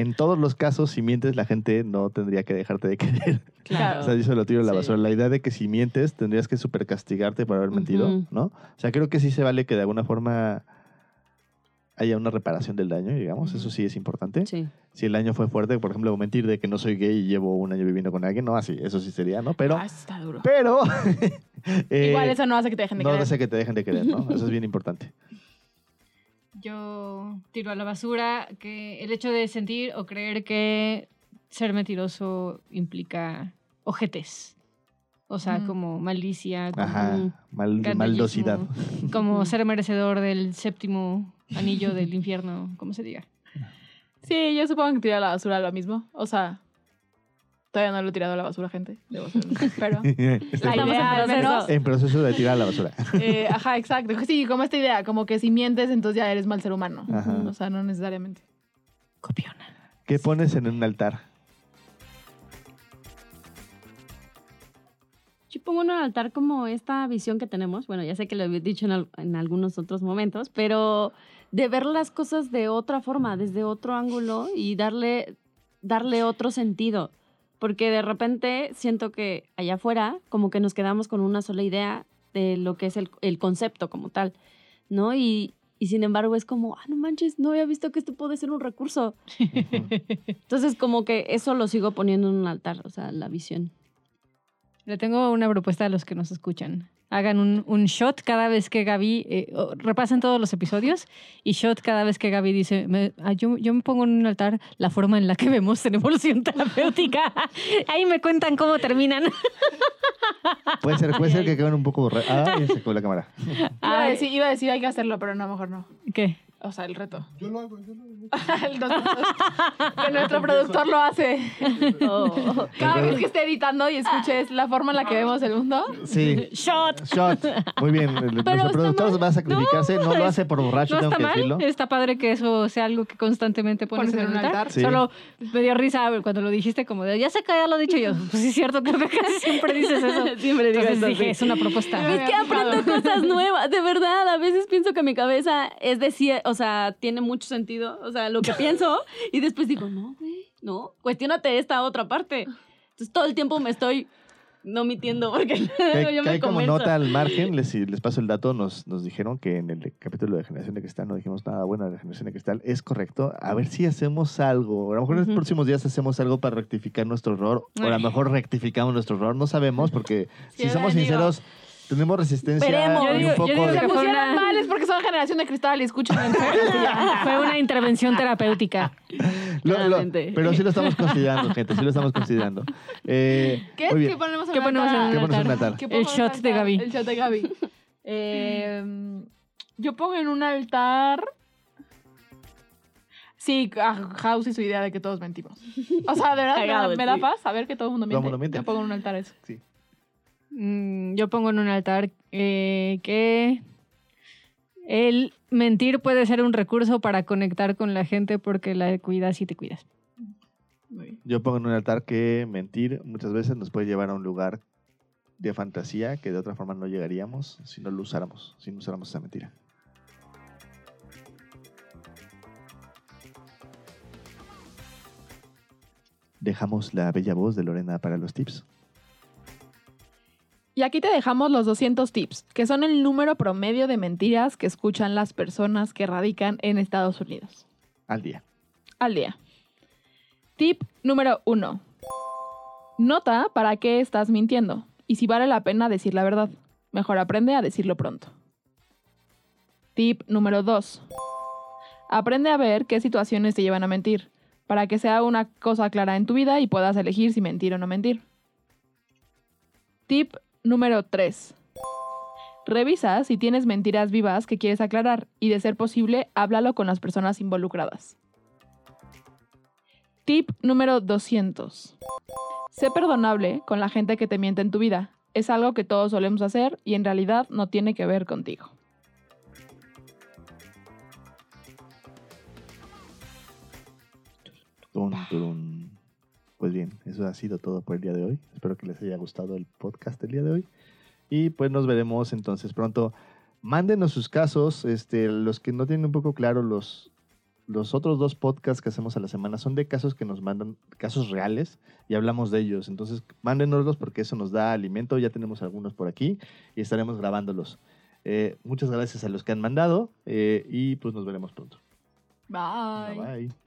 [SPEAKER 2] en todos los casos, si mientes, la gente no tendría que dejarte de querer.
[SPEAKER 5] Claro.
[SPEAKER 2] O sea, yo se lo tiro a la
[SPEAKER 4] Sí.
[SPEAKER 2] basura. La idea de que si mientes, tendrías que super castigarte por haber mentido. ¿no? O sea, creo que sí se vale que de alguna forma haya una reparación del daño, digamos. Eso sí es importante.
[SPEAKER 4] Sí.
[SPEAKER 2] Si el daño fue fuerte, por ejemplo, mentir de que no soy gay y llevo un año viviendo con alguien, no, así, eso sí sería, ¿no? Pero,
[SPEAKER 5] Ah, está duro.
[SPEAKER 2] pero... eh,
[SPEAKER 5] Igual eso no hace que te dejen de
[SPEAKER 2] no
[SPEAKER 5] querer.
[SPEAKER 2] hace que te dejen de querer, ¿no? Eso es bien importante.
[SPEAKER 3] Yo tiro a la basura que el hecho de sentir o creer que ser mentiroso implica ojetes. O sea, como malicia, como,
[SPEAKER 2] Ajá, mal, maldosidad.
[SPEAKER 3] como ser merecedor del séptimo anillo del infierno, como se diga.
[SPEAKER 5] Sí, yo supongo que tirar a la basura lo mismo. O sea, todavía no lo he tirado a la basura, gente. Debo ser honesta, Pero la
[SPEAKER 4] Estamos en
[SPEAKER 5] idea, al menos,
[SPEAKER 2] en proceso de tirar a la basura.
[SPEAKER 5] eh, ajá, exacto. Sí, como esta idea, como que si mientes, entonces ya eres mal ser humano.
[SPEAKER 2] Ajá.
[SPEAKER 5] O sea, no necesariamente.
[SPEAKER 3] Copiona.
[SPEAKER 2] ¿Qué pones en un altar?
[SPEAKER 4] Yo pongo en un altar como esta visión que tenemos, bueno, ya sé que lo he dicho en, al- en algunos otros momentos, pero de ver las cosas de otra forma, desde otro ángulo y darle, darle otro sentido. Porque de repente siento que allá afuera como que nos quedamos con una sola idea de lo que es el, el concepto como tal, ¿no? Y, y sin embargo es como, ah, no manches, no había visto que esto puede ser un recurso. Entonces como que eso lo sigo poniendo en un altar, o sea, la visión.
[SPEAKER 3] Le tengo una propuesta a los que nos escuchan. Hagan un, un shot cada vez que Gaby, eh, repasen todos los episodios y shot cada vez que Gaby dice, me- ah, yo, yo me pongo en un altar la forma en la que vemos en evolución terapéutica. Ahí me cuentan cómo terminan.
[SPEAKER 2] Puede ser, puede ser que queden un poco borrados. Ah, ya se acabó la cámara.
[SPEAKER 5] Iba a,
[SPEAKER 3] Ay.
[SPEAKER 5] decir, iba a decir hay que hacerlo, pero no, mejor no.
[SPEAKER 3] ¿Qué?
[SPEAKER 5] O sea, el reto.
[SPEAKER 7] Yo lo hago, yo lo hago.
[SPEAKER 5] El dos puntos. que nuestro productor lo hace.
[SPEAKER 4] Oh.
[SPEAKER 5] Cada vez que esté editando y escuches la forma en la que vemos el mundo.
[SPEAKER 2] Sí.
[SPEAKER 3] Shot.
[SPEAKER 2] Shot. Muy bien. El- Nuestro productor
[SPEAKER 4] mal.
[SPEAKER 2] va a sacrificarse. No, lo hace por borracho,
[SPEAKER 3] No
[SPEAKER 2] tengo
[SPEAKER 3] está
[SPEAKER 2] que
[SPEAKER 3] mal.
[SPEAKER 2] decirlo.
[SPEAKER 3] Está padre que eso sea algo que constantemente pones,
[SPEAKER 5] Pones
[SPEAKER 3] en un altar.
[SPEAKER 2] Sí.
[SPEAKER 3] Solo me dio risa cuando lo dijiste, como de, ya sé que ya lo he dicho yo. Pues sí, es cierto, creo que casi siempre dices eso.
[SPEAKER 4] Siempre digo
[SPEAKER 3] Entonces
[SPEAKER 4] eso,
[SPEAKER 3] dije,
[SPEAKER 4] sí.
[SPEAKER 3] es una propuesta.
[SPEAKER 4] Es que aprendo cosas nuevas, de verdad. A veces pienso que mi cabeza es decir, o sea, tiene mucho sentido, o sea, lo que pienso, y después digo, no, güey, no, cuestiónate esta otra parte. Entonces todo el tiempo me estoy no mintiendo porque
[SPEAKER 2] Que hay, que como nota al margen, les, les paso el dato, nos, nos dijeron que en el capítulo de Generación de Cristal no dijimos nada bueno de la Generación de Cristal. Es correcto. A ver si hacemos algo. A lo mejor en los próximos días hacemos algo para rectificar nuestro error. O a lo
[SPEAKER 3] Ay.
[SPEAKER 2] mejor rectificamos nuestro error. No sabemos porque, si somos
[SPEAKER 5] digo-
[SPEAKER 2] sinceros, tenemos resistencia
[SPEAKER 4] Esperemos.
[SPEAKER 2] y
[SPEAKER 3] Yo digo-
[SPEAKER 2] un poco
[SPEAKER 3] yo digo
[SPEAKER 2] de...
[SPEAKER 3] que fue
[SPEAKER 5] pusieron
[SPEAKER 3] una-
[SPEAKER 5] mal es porque son generación de cristal y escuchan en
[SPEAKER 3] Fue una intervención terapéutica.
[SPEAKER 2] Lo- lo-
[SPEAKER 4] Claramente.
[SPEAKER 2] pero sí lo estamos considerando, gente. Sí lo estamos considerando. Eh,
[SPEAKER 5] ¿Qué es
[SPEAKER 2] muy bien.
[SPEAKER 5] que ponemos en
[SPEAKER 3] ¿Qué
[SPEAKER 5] un
[SPEAKER 3] ponemos en un
[SPEAKER 2] ¿Qué pones en un
[SPEAKER 3] altar?
[SPEAKER 2] altar?
[SPEAKER 5] ¿Qué
[SPEAKER 3] El
[SPEAKER 5] en un
[SPEAKER 3] shot de
[SPEAKER 5] altar?
[SPEAKER 3] Gaby.
[SPEAKER 5] El shot de Gaby. Eh, yo pongo en un altar. Sí, a House y su idea de que todos mentimos. O sea, de verdad, me da,
[SPEAKER 4] Cagado,
[SPEAKER 5] me da
[SPEAKER 4] sí.
[SPEAKER 5] paz saber que todo el mundo
[SPEAKER 2] Todo
[SPEAKER 5] miente.
[SPEAKER 2] el mundo miente.
[SPEAKER 5] Yo pongo en un altar eso.
[SPEAKER 2] Sí.
[SPEAKER 3] Mm, yo pongo en un altar eh, que el mentir puede ser un recurso para conectar con la gente porque la cuidas y te cuidas.
[SPEAKER 2] Yo pongo en un altar que mentir muchas veces nos puede llevar a un lugar de fantasía que de otra forma no llegaríamos si no lo usáramos, si no usáramos esa mentira. Dejamos la bella voz de Lorena para los tips.
[SPEAKER 5] Y aquí te dejamos los 200 tips, que son el número promedio de mentiras que escuchan las personas que radican en Estados Unidos
[SPEAKER 2] Al día.
[SPEAKER 5] al día. Tip número 1. Nota para qué estás mintiendo y si vale la pena decir la verdad. Mejor aprende a decirlo pronto. Tip número 2. Aprende a ver qué situaciones te llevan a mentir, para que sea una cosa clara en tu vida y puedas elegir si mentir o no mentir. Tip número 3. Revisa si tienes mentiras vivas que quieres aclarar y de ser posible, háblalo con las personas involucradas. Tip número 200. Sé perdonable con la gente que te miente en tu vida. Es algo que todos solemos hacer y en realidad no tiene que ver contigo.
[SPEAKER 2] Pues bien, eso ha sido todo por el día de hoy. Espero que les haya gustado el podcast del día de hoy. Y pues nos veremos entonces pronto. Mándenos sus casos. Este, los que no tienen un poco claro los, los otros dos podcasts que hacemos a la semana son de casos que nos mandan, casos reales, y hablamos de ellos. Entonces, mándenoslos porque eso nos da alimento. Ya tenemos algunos por aquí y estaremos grabándolos. Eh, muchas gracias a los que han mandado eh, y pues nos veremos pronto.
[SPEAKER 5] Bye.
[SPEAKER 2] Bye. bye.